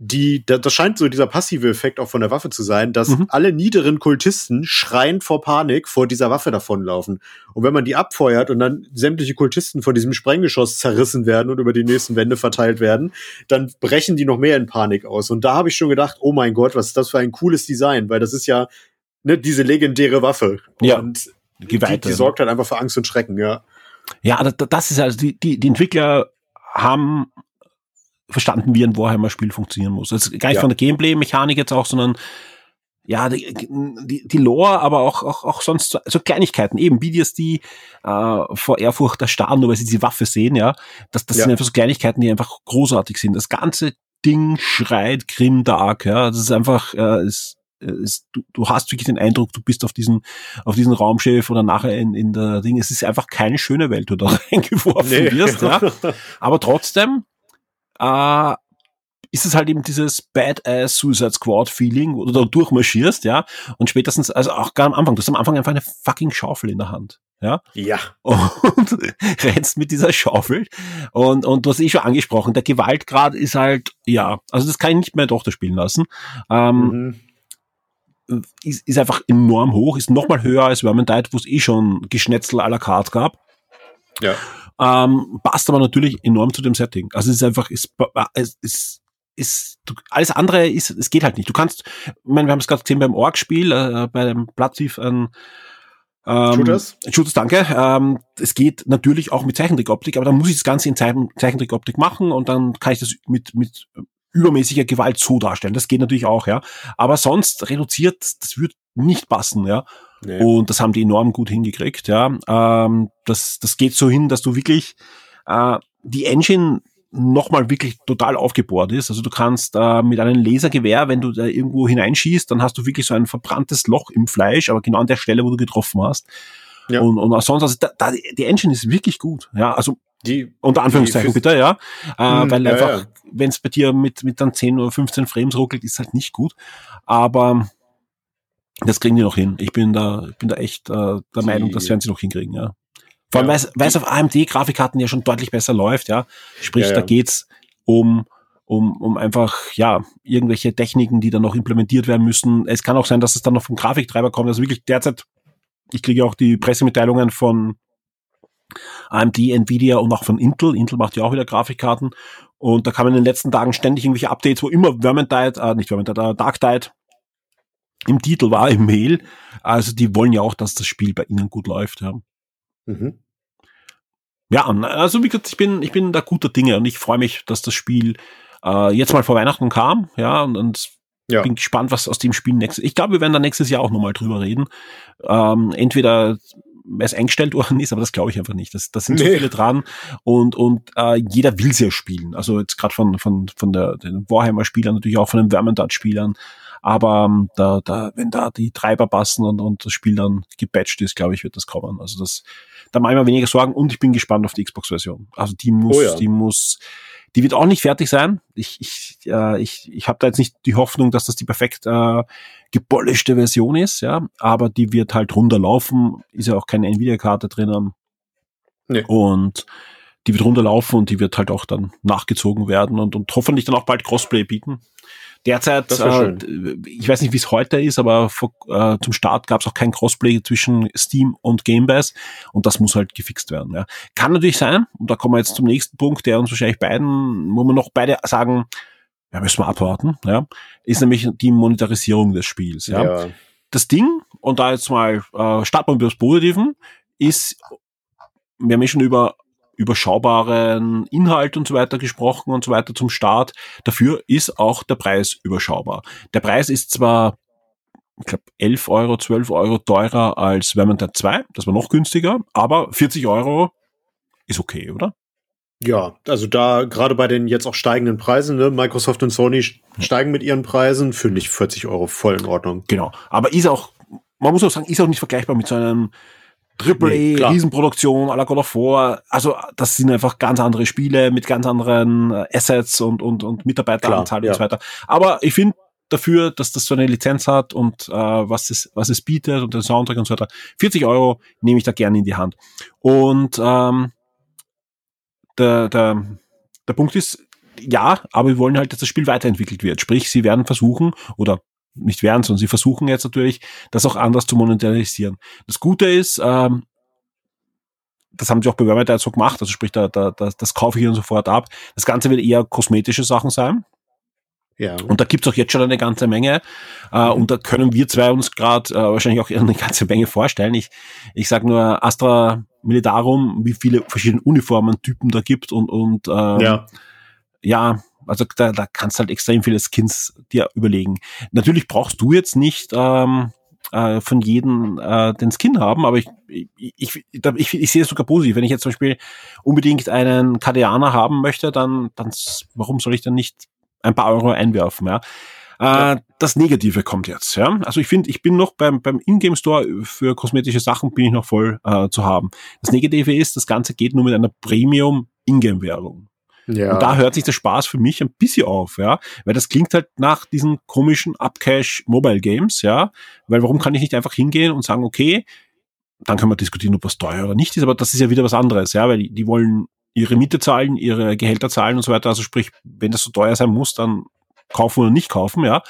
die, das scheint so dieser passive Effekt auch von der Waffe zu sein, dass mhm. alle niederen Kultisten schreiend vor Panik vor dieser Waffe davonlaufen. Und wenn man die abfeuert und dann sämtliche Kultisten von diesem Sprenggeschoss zerrissen werden und über die nächsten Wände verteilt werden, dann brechen die noch mehr in Panik aus. Und da habe ich schon gedacht, oh mein Gott, was ist das für ein cooles Design, weil das ist ja ne, diese legendäre Waffe. Ja. Und die, die sorgt halt einfach für Angst und Schrecken, ja. Ja, das ist also die, die, die Entwickler haben verstanden, wie ein Warhammer-Spiel funktionieren muss. Also gar nicht ja. von der Gameplay-Mechanik jetzt auch, sondern ja, die, die, die Lore, aber auch, auch, auch sonst so, Kleinigkeiten, eben wie die es die äh, vor Ehrfurcht erstarren, nur weil sie diese Waffe sehen, ja. Das, das ja. sind einfach so Kleinigkeiten, die einfach großartig sind. Das ganze Ding schreit Grim Dark, ja. Das ist einfach, äh, ist, ist, du, du hast wirklich den Eindruck, du bist auf diesen, auf diesen Raumschiff oder nachher in, in der Ding. Es ist einfach keine schöne Welt, wo du da reingeworfen nee. wirst, ja. Aber trotzdem, äh, ist es halt eben dieses Badass Suicide Squad Feeling, wo du da durchmarschierst, ja, und spätestens, also auch gar am Anfang, du hast am Anfang einfach eine fucking Schaufel in der Hand. Ja. Ja. Und rennst mit dieser Schaufel. Und, und du hast eh schon angesprochen, der Gewaltgrad ist halt, ja, also das kann ich nicht mehr Tochter spielen lassen. Ähm, mhm. ist, ist einfach enorm hoch, ist nochmal höher als Vermintide, wo es eh schon Geschnetzel à la carte gab. Ja. Ähm, passt aber natürlich enorm zu dem Setting. Also es ist einfach, es, es, es ist, alles andere ist, es geht halt nicht. Du kannst, ich meine, wir haben es gerade gesehen beim Org-Spiel, äh, bei dem Platzif ein ähm, Shooters? Shooters, danke. Ähm, es geht natürlich auch mit Zeichentrickoptik, aber dann muss ich das Ganze in Zeichen, Zeichentrickoptik machen und dann kann ich das mit, mit übermäßiger Gewalt so darstellen. Das geht natürlich auch, ja. Aber sonst reduziert, das wird nicht passen, ja. Nee. Und das haben die enorm gut hingekriegt, ja. Ähm, das, das geht so hin, dass du wirklich äh, die Engine nochmal wirklich total aufgebohrt ist. Also du kannst äh, mit einem Lasergewehr, wenn du da irgendwo hineinschießt, dann hast du wirklich so ein verbranntes Loch im Fleisch, aber genau an der Stelle, wo du getroffen hast. Ja. Und, und sonst, also da, da, die Engine ist wirklich gut. Ja, also die, unter Anführungszeichen bitte, ja. Äh, hm, weil ja, einfach, ja. wenn es bei dir mit, mit dann 10 oder 15 Frames ruckelt, ist halt nicht gut. Aber das kriegen die noch hin. Ich bin da, ich bin da echt äh, der die, Meinung, das werden sie noch hinkriegen, ja. Vor allem, ja, weil es auf AMD-Grafikkarten ja schon deutlich besser läuft, ja. Sprich, ja, ja. da geht's um, um, um einfach, ja, irgendwelche Techniken, die dann noch implementiert werden müssen. Es kann auch sein, dass es dann noch vom Grafiktreiber kommt. Also wirklich derzeit, ich kriege auch die Pressemitteilungen von AMD, Nvidia und auch von Intel. Intel macht ja auch wieder Grafikkarten. Und da kamen in den letzten Tagen ständig irgendwelche Updates, wo immer Vermintide, äh, nicht Vermintide, äh, Darktide im Titel war, im Mail. Also die wollen ja auch, dass das Spiel bei ihnen gut läuft. Ja. Mhm. Ja, also wie gesagt, ich bin, ich bin da guter Dinge und ich freue mich, dass das Spiel äh, jetzt mal vor Weihnachten kam, ja, und, und ja. bin gespannt, was aus dem Spiel nächstes. Ich glaube, wir werden da nächstes Jahr auch nochmal drüber reden. Ähm, entweder es eingestellt worden ist, aber das glaube ich einfach nicht. Das, das sind nee. so viele dran und und äh, jeder will sie ja spielen. Also jetzt gerade von von von der den Warhammer Spielern natürlich auch von den Vermintide Spielern. Aber ähm, da, da, wenn da die Treiber passen und, und das Spiel dann gepatcht ist, glaube ich, wird das kommen. Also das, da mache ich mir weniger Sorgen und ich bin gespannt auf die Xbox-Version. Also die muss, oh ja. die muss, die wird auch nicht fertig sein. Ich, ich, äh, ich, ich habe da jetzt nicht die Hoffnung, dass das die perfekt äh, gepolischte Version ist, ja, aber die wird halt runterlaufen. Ist ja auch keine Nvidia-Karte drinnen. Nee. Und die wird runterlaufen und die wird halt auch dann nachgezogen werden und, und hoffentlich dann auch bald Crossplay bieten. Derzeit, äh, ich weiß nicht, wie es heute ist, aber vor, äh, zum Start gab es auch kein Crossplay zwischen Steam und Game Pass und das muss halt gefixt werden. Ja. Kann natürlich sein, und da kommen wir jetzt zum nächsten Punkt, der uns wahrscheinlich beiden, wo wir noch beide sagen, ja, müssen wir abwarten, ja, ist nämlich die Monetarisierung des Spiels. Ja. ja. Das Ding, und da jetzt mal äh, starten wir mit das Positiven, ist, wir haben ja schon über überschaubaren Inhalt und so weiter gesprochen und so weiter zum Start. Dafür ist auch der Preis überschaubar. Der Preis ist zwar, ich glaube, 11 Euro, 12 Euro teurer als Vermintide 2, das war noch günstiger, aber 40 Euro ist okay, oder? Ja, also da gerade bei den jetzt auch steigenden Preisen, ne, Microsoft und Sony steigen mit ihren Preisen, finde ich 40 Euro voll in Ordnung. Genau, aber ist auch, man muss auch sagen, ist auch nicht vergleichbar mit so einem Triple nee, Riesenproduktion, à la God of War. Also das sind einfach ganz andere Spiele mit ganz anderen äh, Assets und, und, und Mitarbeiteranzahl ja. und so weiter. Aber ich finde dafür, dass das so eine Lizenz hat und äh, was, es, was es bietet und den Soundtrack und so weiter, 40 Euro nehme ich da gerne in die Hand. Und ähm, der, der, der Punkt ist, ja, aber wir wollen halt, dass das Spiel weiterentwickelt wird. Sprich, sie werden versuchen, oder nicht werden, sondern sie versuchen jetzt natürlich, das auch anders zu monetarisieren. Das Gute ist, ähm, das haben sie auch bei Vermintide so gemacht, also sprich, da, da, da, das kaufe ich ihnen sofort ab. Das Ganze wird eher kosmetische Sachen sein. Ja. Und da gibt's auch jetzt schon eine ganze Menge. Äh, und da können wir zwei uns gerade äh, wahrscheinlich auch eine ganze Menge vorstellen. Ich, ich sage nur Astra Militarum, wie viele verschiedene Uniformen-Typen da gibt und, und ähm, ja. ja, also da, da kannst halt extrem viele Skins dir überlegen. Natürlich brauchst du jetzt nicht ähm, äh, von jedem äh, den Skin haben, aber ich, ich, ich, ich, ich sehe es sogar positiv. Wenn ich jetzt zum Beispiel unbedingt einen Kadeaner haben möchte, dann, dann warum soll ich dann nicht ein paar Euro einwerfen, ja? Äh, das Negative kommt jetzt, ja. Also ich finde, ich bin noch beim, beim Ingame Store für kosmetische Sachen bin ich noch voll äh, zu haben. Das Negative ist, das Ganze geht nur mit einer Premium Ingame Währung. Ja. Und da hört sich der Spaß für mich ein bisschen auf, ja, weil das klingt halt nach diesen komischen Upcash Mobile Games, ja, weil warum kann ich nicht einfach hingehen und sagen, okay, dann kann man diskutieren, ob was teuer oder nicht ist, aber das ist ja wieder was anderes, ja, weil die, die wollen ihre Miete zahlen, ihre Gehälter zahlen und so weiter, also sprich, wenn das so teuer sein muss, dann kaufen oder nicht kaufen, ja.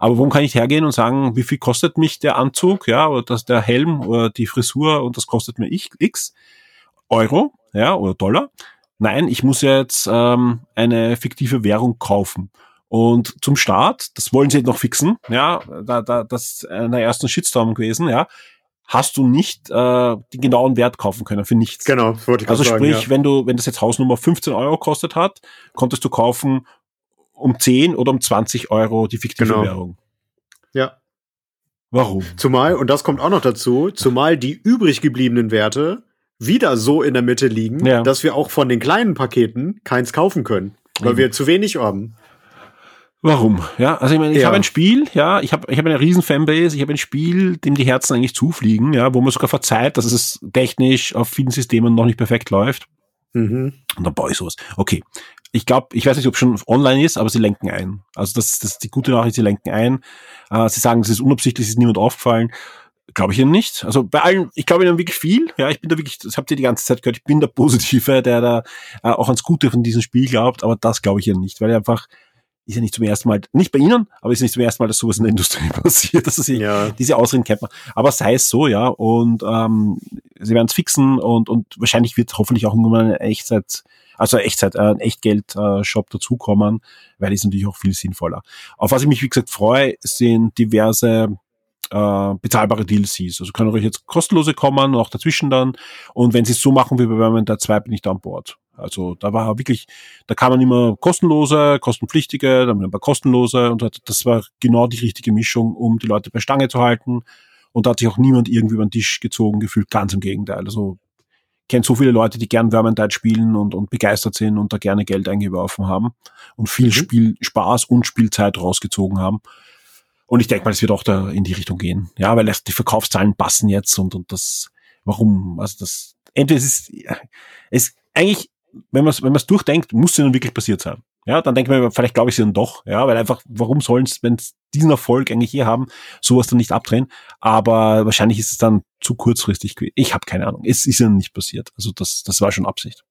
Aber warum kann ich hergehen und sagen, wie viel kostet mich der Anzug, ja, oder das, der Helm oder die Frisur und das kostet mir x Euro, ja, oder Dollar nein, ich muss jetzt ähm, eine fiktive Währung kaufen. Und zum Start, das wollen sie noch fixen, ja, da, da, das ist einer ersten Shitstorm gewesen, ja, hast du nicht äh, den genauen Wert kaufen können für nichts. Genau, wollte ich Also sprich, sagen, ja. wenn du, wenn das jetzt Hausnummer 15 Euro kostet hat, konntest du kaufen um 10 oder um 20 Euro die fiktive genau. Währung. Ja. Warum? Zumal, und das kommt auch noch dazu, zumal die übrig gebliebenen Werte wieder so in der Mitte liegen, Ja. dass wir auch von den kleinen Paketen keins kaufen können, weil wir zu wenig haben. Warum? Ja, also ich meine, ich Ja. habe ein Spiel, ja, ich habe ich habe eine riesen Fanbase, ich habe ein Spiel, dem die Herzen eigentlich zufliegen, ja, wo man sogar verzeiht, dass es technisch auf vielen Systemen noch nicht perfekt läuft. Mhm. Und dann baue ich sowas. Okay. Ich glaube, ich weiß nicht, ob es schon online ist, aber sie lenken ein. Also das, das ist die gute Nachricht, sie lenken ein. Äh, sie sagen, es ist unabsichtlich, es ist niemand aufgefallen. Glaube ich ihnen nicht. Also bei allen, ich glaube ihnen wirklich viel. Ja, ich bin da wirklich, das habt ihr die ganze Zeit gehört, ich bin der Positive, der da äh, auch ans Gute von diesem Spiel glaubt, aber das glaube ich ihnen nicht, weil einfach ist ja nicht zum ersten Mal, nicht bei Ihnen, aber ist nicht zum ersten Mal, dass sowas in der Industrie passiert. Das ist Ja. diese Ausreden kennt man. Aber sei es so, ja. Und ähm, sie werden es fixen und, und wahrscheinlich wird hoffentlich auch irgendwann eine Echtzeit, also Echtzeit, äh, ein Echtgeld-Shop dazukommen, weil das ist natürlich auch viel sinnvoller. Auf was ich mich, wie gesagt, freue, sind diverse äh, bezahlbare DLCs. Also können euch jetzt kostenlose kommen, auch dazwischen dann. Und wenn sie es so machen wie bei Vermintide 2, bin ich da an Bord. Also da war wirklich, da kann man immer kostenlose, kostenpflichtige, dann ein paar kostenlose und das war genau die richtige Mischung, um die Leute bei Stange zu halten. Und da hat sich auch niemand irgendwie über den Tisch gezogen gefühlt, ganz im Gegenteil. Also kennt so viele Leute, die gern Vermintide spielen und, und begeistert sind und da gerne Geld eingeworfen haben und viel Spiel, Spaß und Spielzeit rausgezogen haben. Und ich denke mal, es wird auch da in die Richtung gehen. Ja, weil das, die Verkaufszahlen passen jetzt und, und das, warum, also das, entweder es ist, es, eigentlich, wenn man es wenn man es durchdenkt, muss es dann wirklich passiert sein. Ja, dann denkt man, vielleicht glaube ich sie dann doch, ja, weil einfach, warum sollen es, wenn es diesen Erfolg eigentlich hier haben, sowas dann nicht abdrehen? Aber wahrscheinlich ist es dann zu kurzfristig. gewesen. Ich habe keine Ahnung. Es ist ihnen nicht passiert. Also das, das war schon Absicht.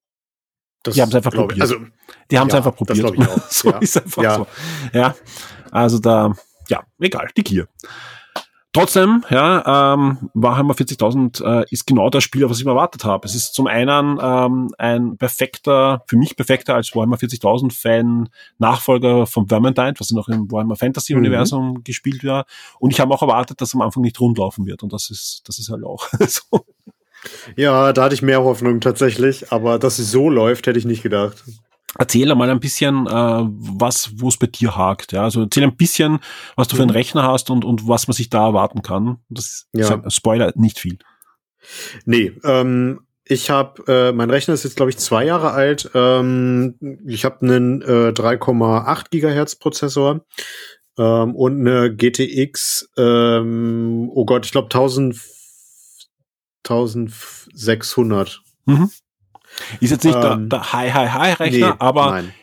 Das Die haben's einfach glaub ich. probiert. Also, Die haben es Ja, einfach das probiert. glaub ich auch. so Ja. ist einfach Ja. so. Ja, also da, ja, egal, die Gier. Trotzdem, ja, ähm, Warhammer 40.000 äh, ist genau das Spiel, was ich mir erwartet habe. Es ist zum einen ähm, ein perfekter, für mich perfekter als Warhammer 40.000 Fan Nachfolger von Vermintide, was noch im Warhammer Fantasy Universum gespielt war. Und ich habe auch erwartet, dass am Anfang nicht rund laufen wird. Und das ist, das ist halt auch so. ja, da hatte ich mehr Hoffnung tatsächlich, aber dass es so läuft, hätte ich nicht gedacht. Erzähl mal ein bisschen, äh, was, wo es bei dir hakt. Ja? Also erzähl ein bisschen, was du für einen Rechner hast und, und was man sich da erwarten kann. Das Ja. ist ein Spoiler, nicht viel. Nee, ähm, ich habe, äh, mein Rechner ist jetzt, glaube ich, zwei Jahre alt. Ähm, ich habe einen äh, 3,8 Gigahertz Prozessor ähm, und eine GTX, ähm, oh Gott, ich glaube 1000, 1600. Mhm. Ist jetzt nicht Ähm, der, der High-High-High-Rechner, aber nein.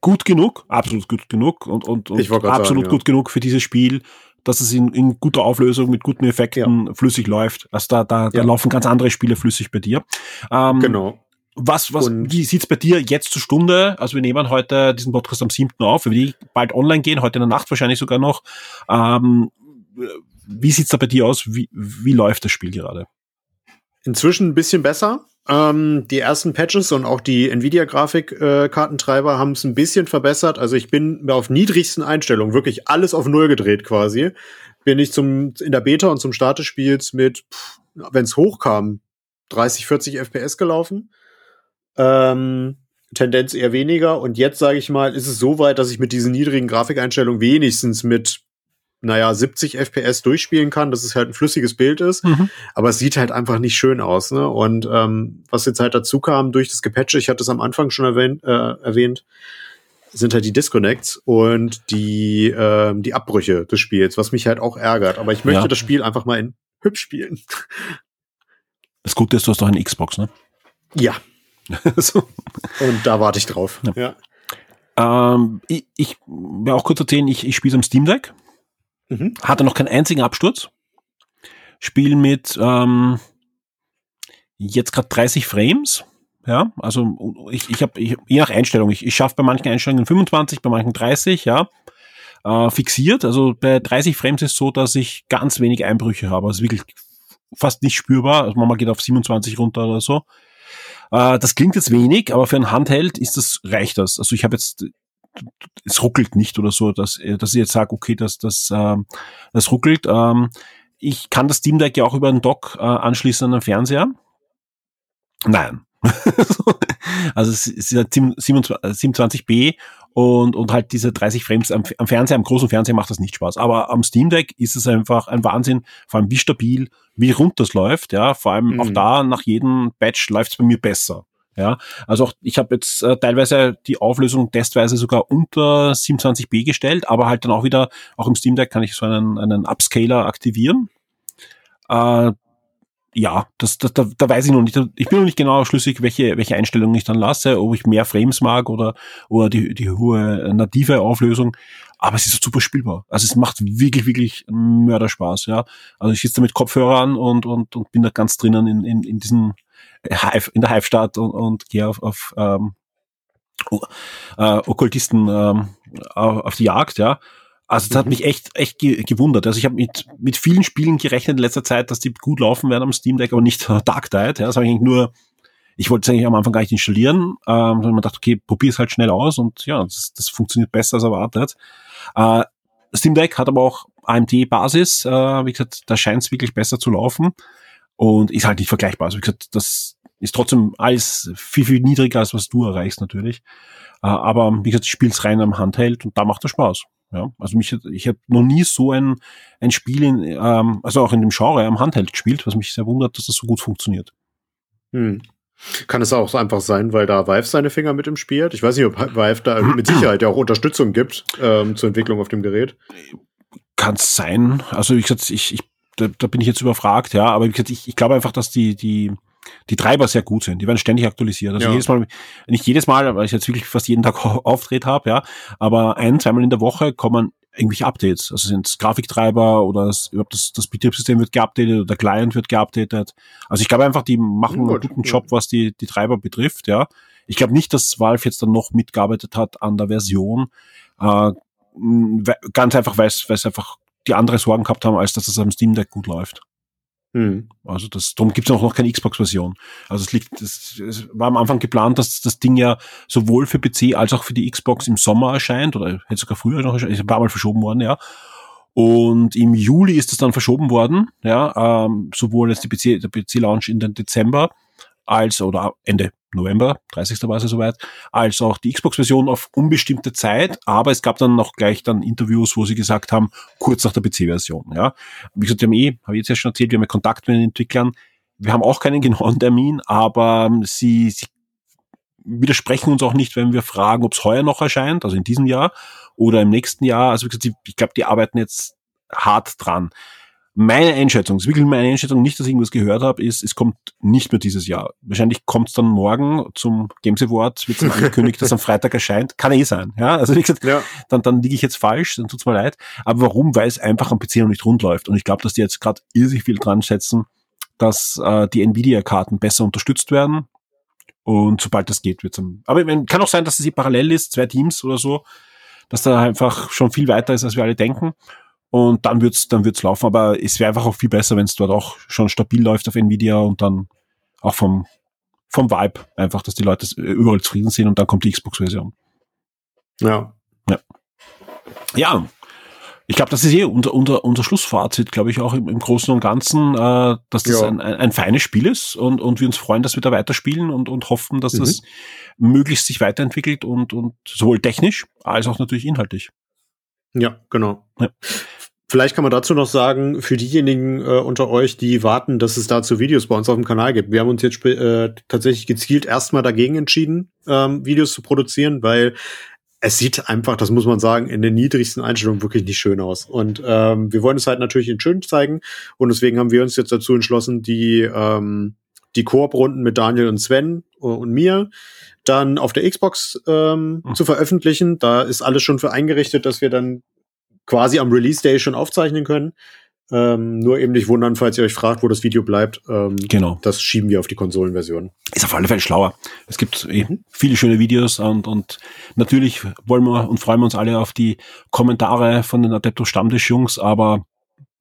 gut genug, absolut gut genug und, und, und absolut sagen, ja. gut genug für dieses Spiel, dass es in, in guter Auflösung mit guten Effekten flüssig läuft. Also da, da, da Ja. laufen ganz andere Spiele flüssig bei dir. Ähm, Genau. Was, was, Und- wie sieht's bei dir jetzt zur Stunde? Also wir nehmen heute diesen Podcast am 7. auf, wir werden bald online gehen, heute in der Nacht wahrscheinlich sogar noch. Ähm, wie sieht's da bei dir aus? Wie, wie läuft das Spiel gerade? Inzwischen ein bisschen besser. Ähm, die ersten Patches und auch die Nvidia-Grafikkartentreiber haben es ein bisschen verbessert. Also ich bin auf niedrigsten Einstellungen, wirklich alles auf Null gedreht quasi. Bin ich zum, in der Beta und zum Start des Spiels mit, wenn es hochkam, 30, 40 FPS gelaufen. Ähm, Tendenz eher weniger. Und jetzt, sage ich mal, ist es so weit, dass ich mit diesen niedrigen Grafikeinstellungen wenigstens mit, naja, 70 FPS durchspielen kann, dass es halt ein flüssiges Bild ist. Aber es sieht halt einfach nicht schön aus. Ne? Und ähm, was jetzt halt dazu kam durch das Gepatche, ich hatte es am Anfang schon erwähnt, äh, erwähnt sind halt die Disconnects und die, ähm, die Abbrüche des Spiels, was mich halt auch ärgert. Aber ich möchte Ja. das Spiel einfach mal in hübsch spielen. Das Gute ist, du hast doch eine Xbox, ne? Ja, so. und da warte ich drauf. Ja. Ja. Ähm, ich, ich will auch kurz erzählen, ich, ich spiele am Steam Deck. Mhm. Hatte noch keinen einzigen Absturz. Spiel mit ähm, jetzt gerade 30 Frames. Ja, also ich, ich habe je nach Einstellung, ich, ich schaffe bei manchen Einstellungen 25, bei manchen 30, ja. Äh, fixiert. Also bei 30 Frames ist es so, dass ich ganz wenig Einbrüche habe. Also wirklich fast nicht spürbar. Also manchmal geht auf 27 runter oder so. Äh, das klingt jetzt wenig, aber für ein Handheld ist das, reicht das. Also ich habe jetzt, es ruckelt nicht oder so, dass, dass ich jetzt sage, okay, das, das, ähm, das ruckelt. Ähm, ich kann das Steam Deck ja auch über einen Dock äh, anschließen an den Fernseher. Nein. also es ist ja 27b und, und halt diese 30 Frames am, am Fernseher, am großen Fernseher macht das nicht Spaß. Aber am Steam Deck ist es einfach ein Wahnsinn, vor allem wie stabil, wie rund das läuft, ja. Vor allem mhm. auch da, nach jedem Patch läuft es bei mir besser. Ja, also auch ich habe jetzt äh, teilweise die Auflösung testweise sogar unter 27b gestellt, aber halt dann auch wieder, auch im Steam Deck kann ich so einen, einen Upscaler aktivieren. Äh, ja, das, das, da, da weiß ich noch nicht. Ich bin noch nicht genau schlüssig, welche, welche Einstellungen ich dann lasse, ob ich mehr Frames mag oder, oder die, die hohe native Auflösung. Aber es ist super spielbar. Also es macht wirklich, wirklich Mörderspaß, ja. Also ich sitze da mit Kopfhörern und, und, und bin da ganz drinnen in, in, in diesen Hive, in der Hive-Stadt und, und gehe auf, auf ähm, äh, Okkultisten ähm, auf die Jagd, ja. Also das hat mhm. mich echt echt gewundert. Also ich habe mit mit vielen Spielen gerechnet in letzter Zeit, dass die gut laufen werden am Steam Deck, aber nicht Dark Tide. Ja, das habe ich eigentlich nur. Ich wollte es eigentlich am Anfang gar nicht installieren, ähm, sondern man dachte, okay, probier es halt schnell aus und ja, das, das funktioniert besser als erwartet. Äh, Steam Deck hat aber auch AMD-Basis. Äh, wie gesagt, da scheint es wirklich besser zu laufen und ist halt nicht vergleichbar. Also wie gesagt, das ist trotzdem alles viel, viel niedriger, als was du erreichst natürlich. Äh, aber wie gesagt, ich spiele es rein am Handheld und da macht es Spaß. Ja, also mich, ich habe noch nie so ein, ein Spiel in, ähm, also auch in dem Genre am Handheld gespielt, was mich sehr wundert, dass das so gut funktioniert. Hm. Kann es auch einfach sein, weil da Vive seine Finger mit im Spiel hat? Ich weiß nicht, ob Vive da mit Sicherheit ja auch Unterstützung gibt ähm, zur Entwicklung auf dem Gerät. Kann es sein. Also wie gesagt, ich, ich da, da bin ich jetzt überfragt, ja, aber wie gesagt, ich, ich glaube einfach, dass die, die, die Treiber sehr gut sind. Die werden ständig aktualisiert. Also ja. jedes Mal, nicht jedes Mal, weil ich jetzt wirklich fast jeden Tag auftritt habe, ja, aber ein, zweimal in der Woche kommen irgendwelche Updates. Also sind es Grafiktreiber oder das, das, das Betriebssystem wird geupdatet oder der Client wird geupdatet. Also ich glaube einfach, die machen einen guten Job, was die, die Treiber betrifft, ja. Ich glaube nicht, dass Valve jetzt dann noch mitgearbeitet hat an der Version. Äh, ganz einfach, weil es einfach die andere Sorgen gehabt haben, als dass es am Steam Deck gut läuft. Mhm. Also das, darum gibt es auch noch keine Xbox-Version. Also es liegt, es, es war am Anfang geplant, dass das Ding ja sowohl für PC als auch für die Xbox im Sommer erscheint oder hätte sogar früher noch erscheint, ist ein paar Mal verschoben worden, ja. Und im Juli ist es dann verschoben worden, ja, ähm, sowohl jetzt die PC, der PC-Launch in den Dezember als oder Ende November, 30. war es ja soweit, als auch die Xbox-Version auf unbestimmte Zeit, aber es gab dann noch gleich dann Interviews, wo sie gesagt haben, kurz nach der PC-Version. Ja. Wie gesagt, wir haben eh, habe ich jetzt ja schon erzählt, wir haben ja Kontakt mit den Entwicklern. Wir haben auch keinen genauen Termin, aber sie, sie widersprechen uns auch nicht, wenn wir fragen, ob es heuer noch erscheint, also in diesem Jahr oder im nächsten Jahr. Also wie gesagt, ich glaube, die arbeiten jetzt hart dran. Meine Einschätzung, ist wirklich meine Einschätzung, nicht, dass ich irgendwas gehört habe, ist, es kommt nicht mehr dieses Jahr. Wahrscheinlich kommt es dann morgen zum Games Award, wird dann angekündigt, dass am Freitag erscheint. Kann eh sein. Ja, also wie gesagt, ja. dann, dann liege ich jetzt falsch, dann tut's mir leid. Aber warum? Weil es einfach am PC noch nicht rund läuft. Und ich glaube, dass die jetzt gerade irrsinnig viel dran setzen, dass äh, die Nvidia-Karten besser unterstützt werden. Und sobald das geht, wird's am. Aber man, kann auch sein, dass es hier parallel ist, zwei Teams oder so, dass da einfach schon viel weiter ist, als wir alle denken und dann wird's, dann wird's laufen. Aber es wäre einfach auch viel besser, wenn es dort auch schon stabil läuft auf Nvidia und dann auch vom, vom Vibe einfach, dass die Leute überall zufrieden sind und dann kommt die Xbox-Version. Ja. Ja. Ja. Ich glaube, das ist eh unser, unser, unser Schlussfazit, glaube ich, auch im, im Großen und Ganzen, äh, dass das ja. ein, ein, ein feines Spiel ist und, und wir uns freuen, dass wir da weiterspielen und, und hoffen, dass mhm. das möglichst sich weiterentwickelt und, und sowohl technisch als auch natürlich inhaltlich. Ja, genau. Ja. Vielleicht kann man dazu noch sagen, für diejenigen äh, unter euch, die warten, dass es dazu Videos bei uns auf dem Kanal gibt. Wir haben uns jetzt äh, tatsächlich gezielt erstmal dagegen entschieden, ähm, Videos zu produzieren, weil es sieht einfach, das muss man sagen, in den niedrigsten Einstellungen wirklich nicht schön aus. Und ähm, wir wollen es halt natürlich in schön zeigen. Und deswegen haben wir uns jetzt dazu entschlossen, die, ähm, die Koop-Runden mit Daniel und Sven und mir dann auf der Xbox ähm, mhm. zu veröffentlichen. Da ist alles schon für eingerichtet, dass wir dann quasi am Release Day schon aufzeichnen können. Ähm, nur eben nicht wundern, falls ihr euch fragt, wo das Video bleibt. Ähm, genau. Das schieben wir auf die Konsolenversion. Ist auf alle Fälle schlauer. Es gibt eh mhm. viele schöne Videos und, und natürlich wollen wir und freuen wir uns alle auf die Kommentare von den Adepto Stammtisch Jungs, aber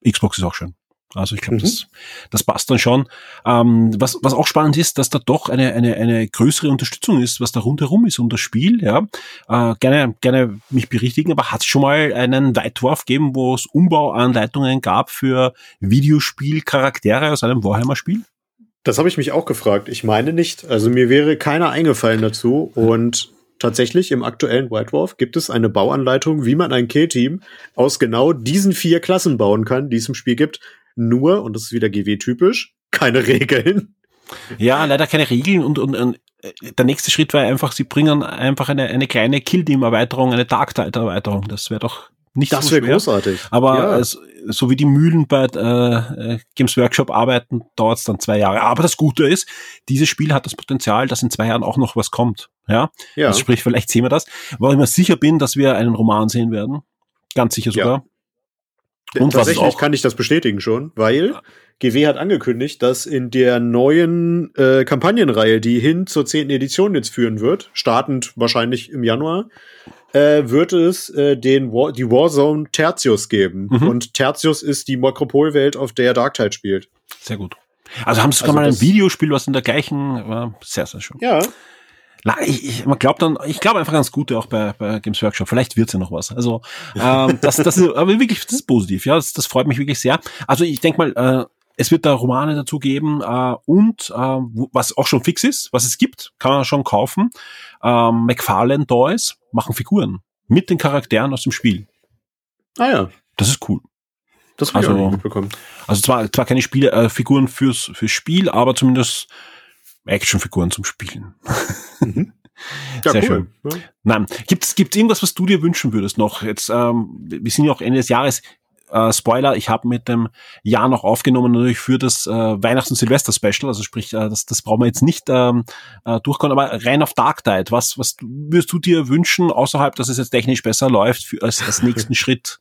Xbox ist auch schön. Also ich glaube, mhm. das, das passt dann schon. Ähm, was, was auch spannend ist, dass da doch eine, eine, eine größere Unterstützung ist, was da rundherum ist um das Spiel. Ja, äh, gerne, gerne mich berichtigen, aber hat es schon mal einen Weitwurf gegeben, wo es Umbauanleitungen gab für Videospielcharaktere aus einem Warhammer-Spiel? Das habe ich mich auch gefragt. Ich meine nicht. Also mir wäre keiner eingefallen dazu. Und tatsächlich im aktuellen White Wolf gibt es eine Bauanleitung, wie man ein Kill-Team aus genau diesen vier Klassen bauen kann, die es im Spiel gibt. Nur, und das ist wieder GW-typisch, keine Regeln. Ja, leider keine Regeln und, und, und äh, der nächste Schritt war einfach, sie bringen einfach eine, eine kleine Kill-Team-Erweiterung, eine Dark Tide-Erweiterung. Das wäre doch nicht das so wäre schwer. großartig. Aber Ja. es, so wie die Mühlen bei äh, äh, Games Workshop arbeiten, dauert es dann zwei Jahre. Aber das Gute ist, dieses Spiel hat das Potenzial, dass in zwei Jahren auch noch was kommt. Ja, ja. also sprich, vielleicht sehen wir das. Weil ich mir sicher bin, dass wir einen Roman sehen werden. Ganz sicher sogar. Und Tatsächlich kann ich das bestätigen schon, weil GW hat angekündigt, dass in der neuen äh, Kampagnenreihe, die hin zur 10. Edition jetzt führen wird, startend wahrscheinlich im Januar, äh, wird es äh, den War, die Warzone Tertius geben. Mhm. Und Tertius ist die Makropolwelt, auf der Darktide spielt. Sehr gut. Also haben sie sogar Also mal ein Videospiel, was in der gleichen war. Sehr, sehr schön. Ja, Na, ich, ich, man glaubt dann, ich glaube einfach ganz Gute auch bei, bei Games Workshop. Vielleicht wird's ja noch was. Also ähm, das, das ist aber wirklich, das ist positiv. Ja, das, das freut mich wirklich sehr. Also ich denke mal, äh, es wird da Romane dazu geben äh, und äh, was auch schon fix ist, was es gibt, kann man schon kaufen. Ähm, McFarlane Toys machen Figuren mit den Charakteren aus dem Spiel. ah ja, Das ist cool. das habe ich Also- auch nicht mitbekommen. Also zwar, zwar keine Spiele, äh, Figuren fürs, fürs Spiel, aber zumindest Actionfiguren zum Spielen. Ja, Sehr cool. schön. Nein. Gibt's gibt's irgendwas, was du dir wünschen würdest noch? Jetzt, ähm, wir sind ja auch Ende des Jahres. Äh, Spoiler, ich habe mit dem Jahr noch aufgenommen natürlich für das äh, Weihnachts- und Silvester-Special, also sprich, äh, das, das brauchen wir jetzt nicht ähm, äh, durchkommen, aber rein auf Dark Tide, was, was würdest du dir wünschen, außerhalb, dass es jetzt technisch besser läuft, für, als, als nächsten Schritt?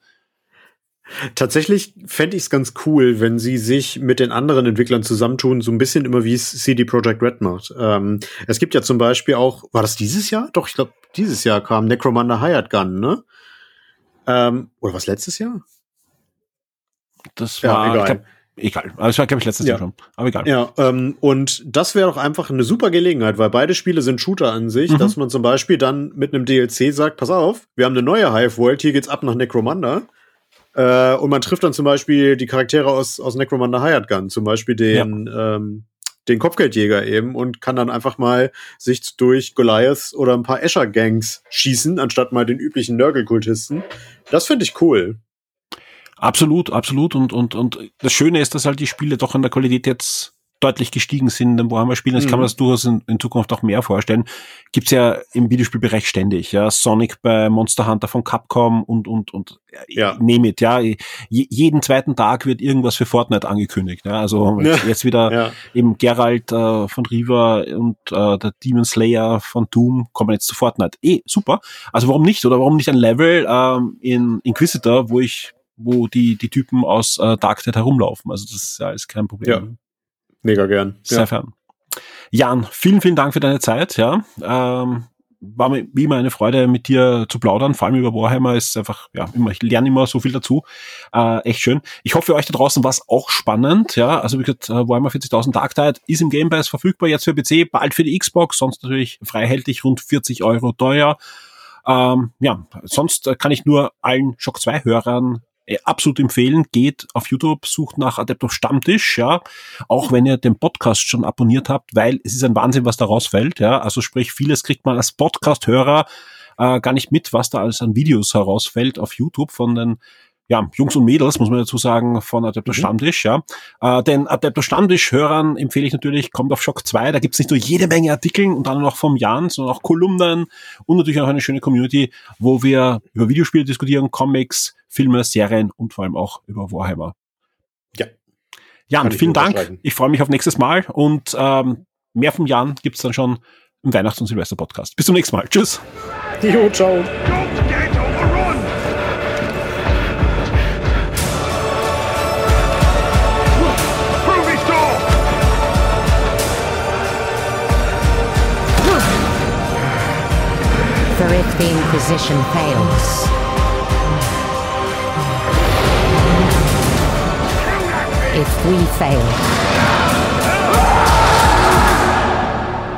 Tatsächlich fände ich es ganz cool, wenn sie sich mit den anderen Entwicklern zusammentun, so ein bisschen immer wie es CD Projekt Red macht. Ähm, es gibt ja zum Beispiel auch, war das dieses Jahr? Doch, ich glaube, dieses Jahr kam Necromunda Hired Gun, ne? Ähm, oder was letztes Jahr? Das Ja, war, egal. ich glaub, egal. Also das war, glaube ich, letztes Ja. Jahr schon. Aber egal. Ja, ähm, und das wäre doch einfach eine super Gelegenheit, weil beide Spiele sind Shooter an sich, Mhm. dass man zum Beispiel dann mit einem DLC sagt, pass auf, wir haben eine neue Hive World, hier geht's ab nach Necromunda. Äh, und man trifft dann zum Beispiel die Charaktere aus, aus Necromunda Hired Gun, zum Beispiel den, ähm, den Kopfgeldjäger eben und kann dann einfach mal sich durch Goliaths oder ein paar Escher-Gangs schießen, anstatt mal den üblichen Nörgelkultisten. Das finde ich cool. Absolut, absolut. Und, und, und das Schöne ist, dass halt die Spiele doch an der Qualität jetzt deutlich gestiegen sind in den Warhammer-Spielen. Ich kann Mhm. mir das durchaus in, in Zukunft auch mehr vorstellen. Gibt's ja im Videospielbereich ständig. Ja, Sonic bei Monster Hunter von Capcom und, und, und Ja. nehme it, ja. Je, jeden zweiten Tag wird irgendwas für Fortnite angekündigt. Ja, also Ja. jetzt wieder Ja. eben Geralt äh, von Riva und äh, der Demon Slayer von Doom kommen jetzt zu Fortnite. Eh, super. Also warum nicht? Oder warum nicht ein Level ähm, in Inquisitor, wo ich, wo die, die Typen aus äh, Dark Tide herumlaufen? Also das ist ja alles kein Problem. Mega gern. Sehr fern. Jan, vielen, vielen Dank für deine Zeit. Ja, ähm, war mir wie immer eine Freude, mit dir zu plaudern. Vor allem über Warhammer ist einfach, ja, immer, ich lerne immer so viel dazu. Äh, echt schön. Ich hoffe, für euch da draußen war es auch spannend. Ja, also wie gesagt, äh, Warhammer 40.000 Dark Tide ist im Game Pass verfügbar, jetzt für PC, bald für die Xbox, sonst natürlich freihältig, rund 40 Euro teuer. Ähm, ja, sonst äh, kann ich nur allen Shock 2 Hörern absolut empfehlen. Geht auf YouTube, sucht nach Adeptus Stammtisch, ja. Auch wenn ihr den Podcast schon abonniert habt, weil es ist ein Wahnsinn, was da rausfällt, ja. Also sprich, vieles kriegt man als Podcast-Hörer äh, gar nicht mit, was da alles an Videos herausfällt auf YouTube von den ja, Jungs und Mädels, muss man dazu sagen, von Adeptus Mhm. Stammtisch, ja. Äh, den Adeptus Stammtisch-Hörern empfehle ich natürlich, kommt auf Shock 2, da gibt's nicht nur jede Menge Artikel und dann noch vom Jan, sondern auch Kolumnen und natürlich auch eine schöne Community, wo wir über Videospiele diskutieren, Comics, Filme, Serien und vor allem auch über Warhammer. Ja. Jan, vielen Dank. Ich freue mich auf nächstes Mal und ähm, mehr vom Jan gibt's dann schon im Weihnachts- und Silvester-Podcast. Bis zum nächsten Mal. Tschüss. Jo, ciao. For if the Inquisition fails, if we fail,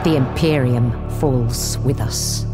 the Imperium falls with us.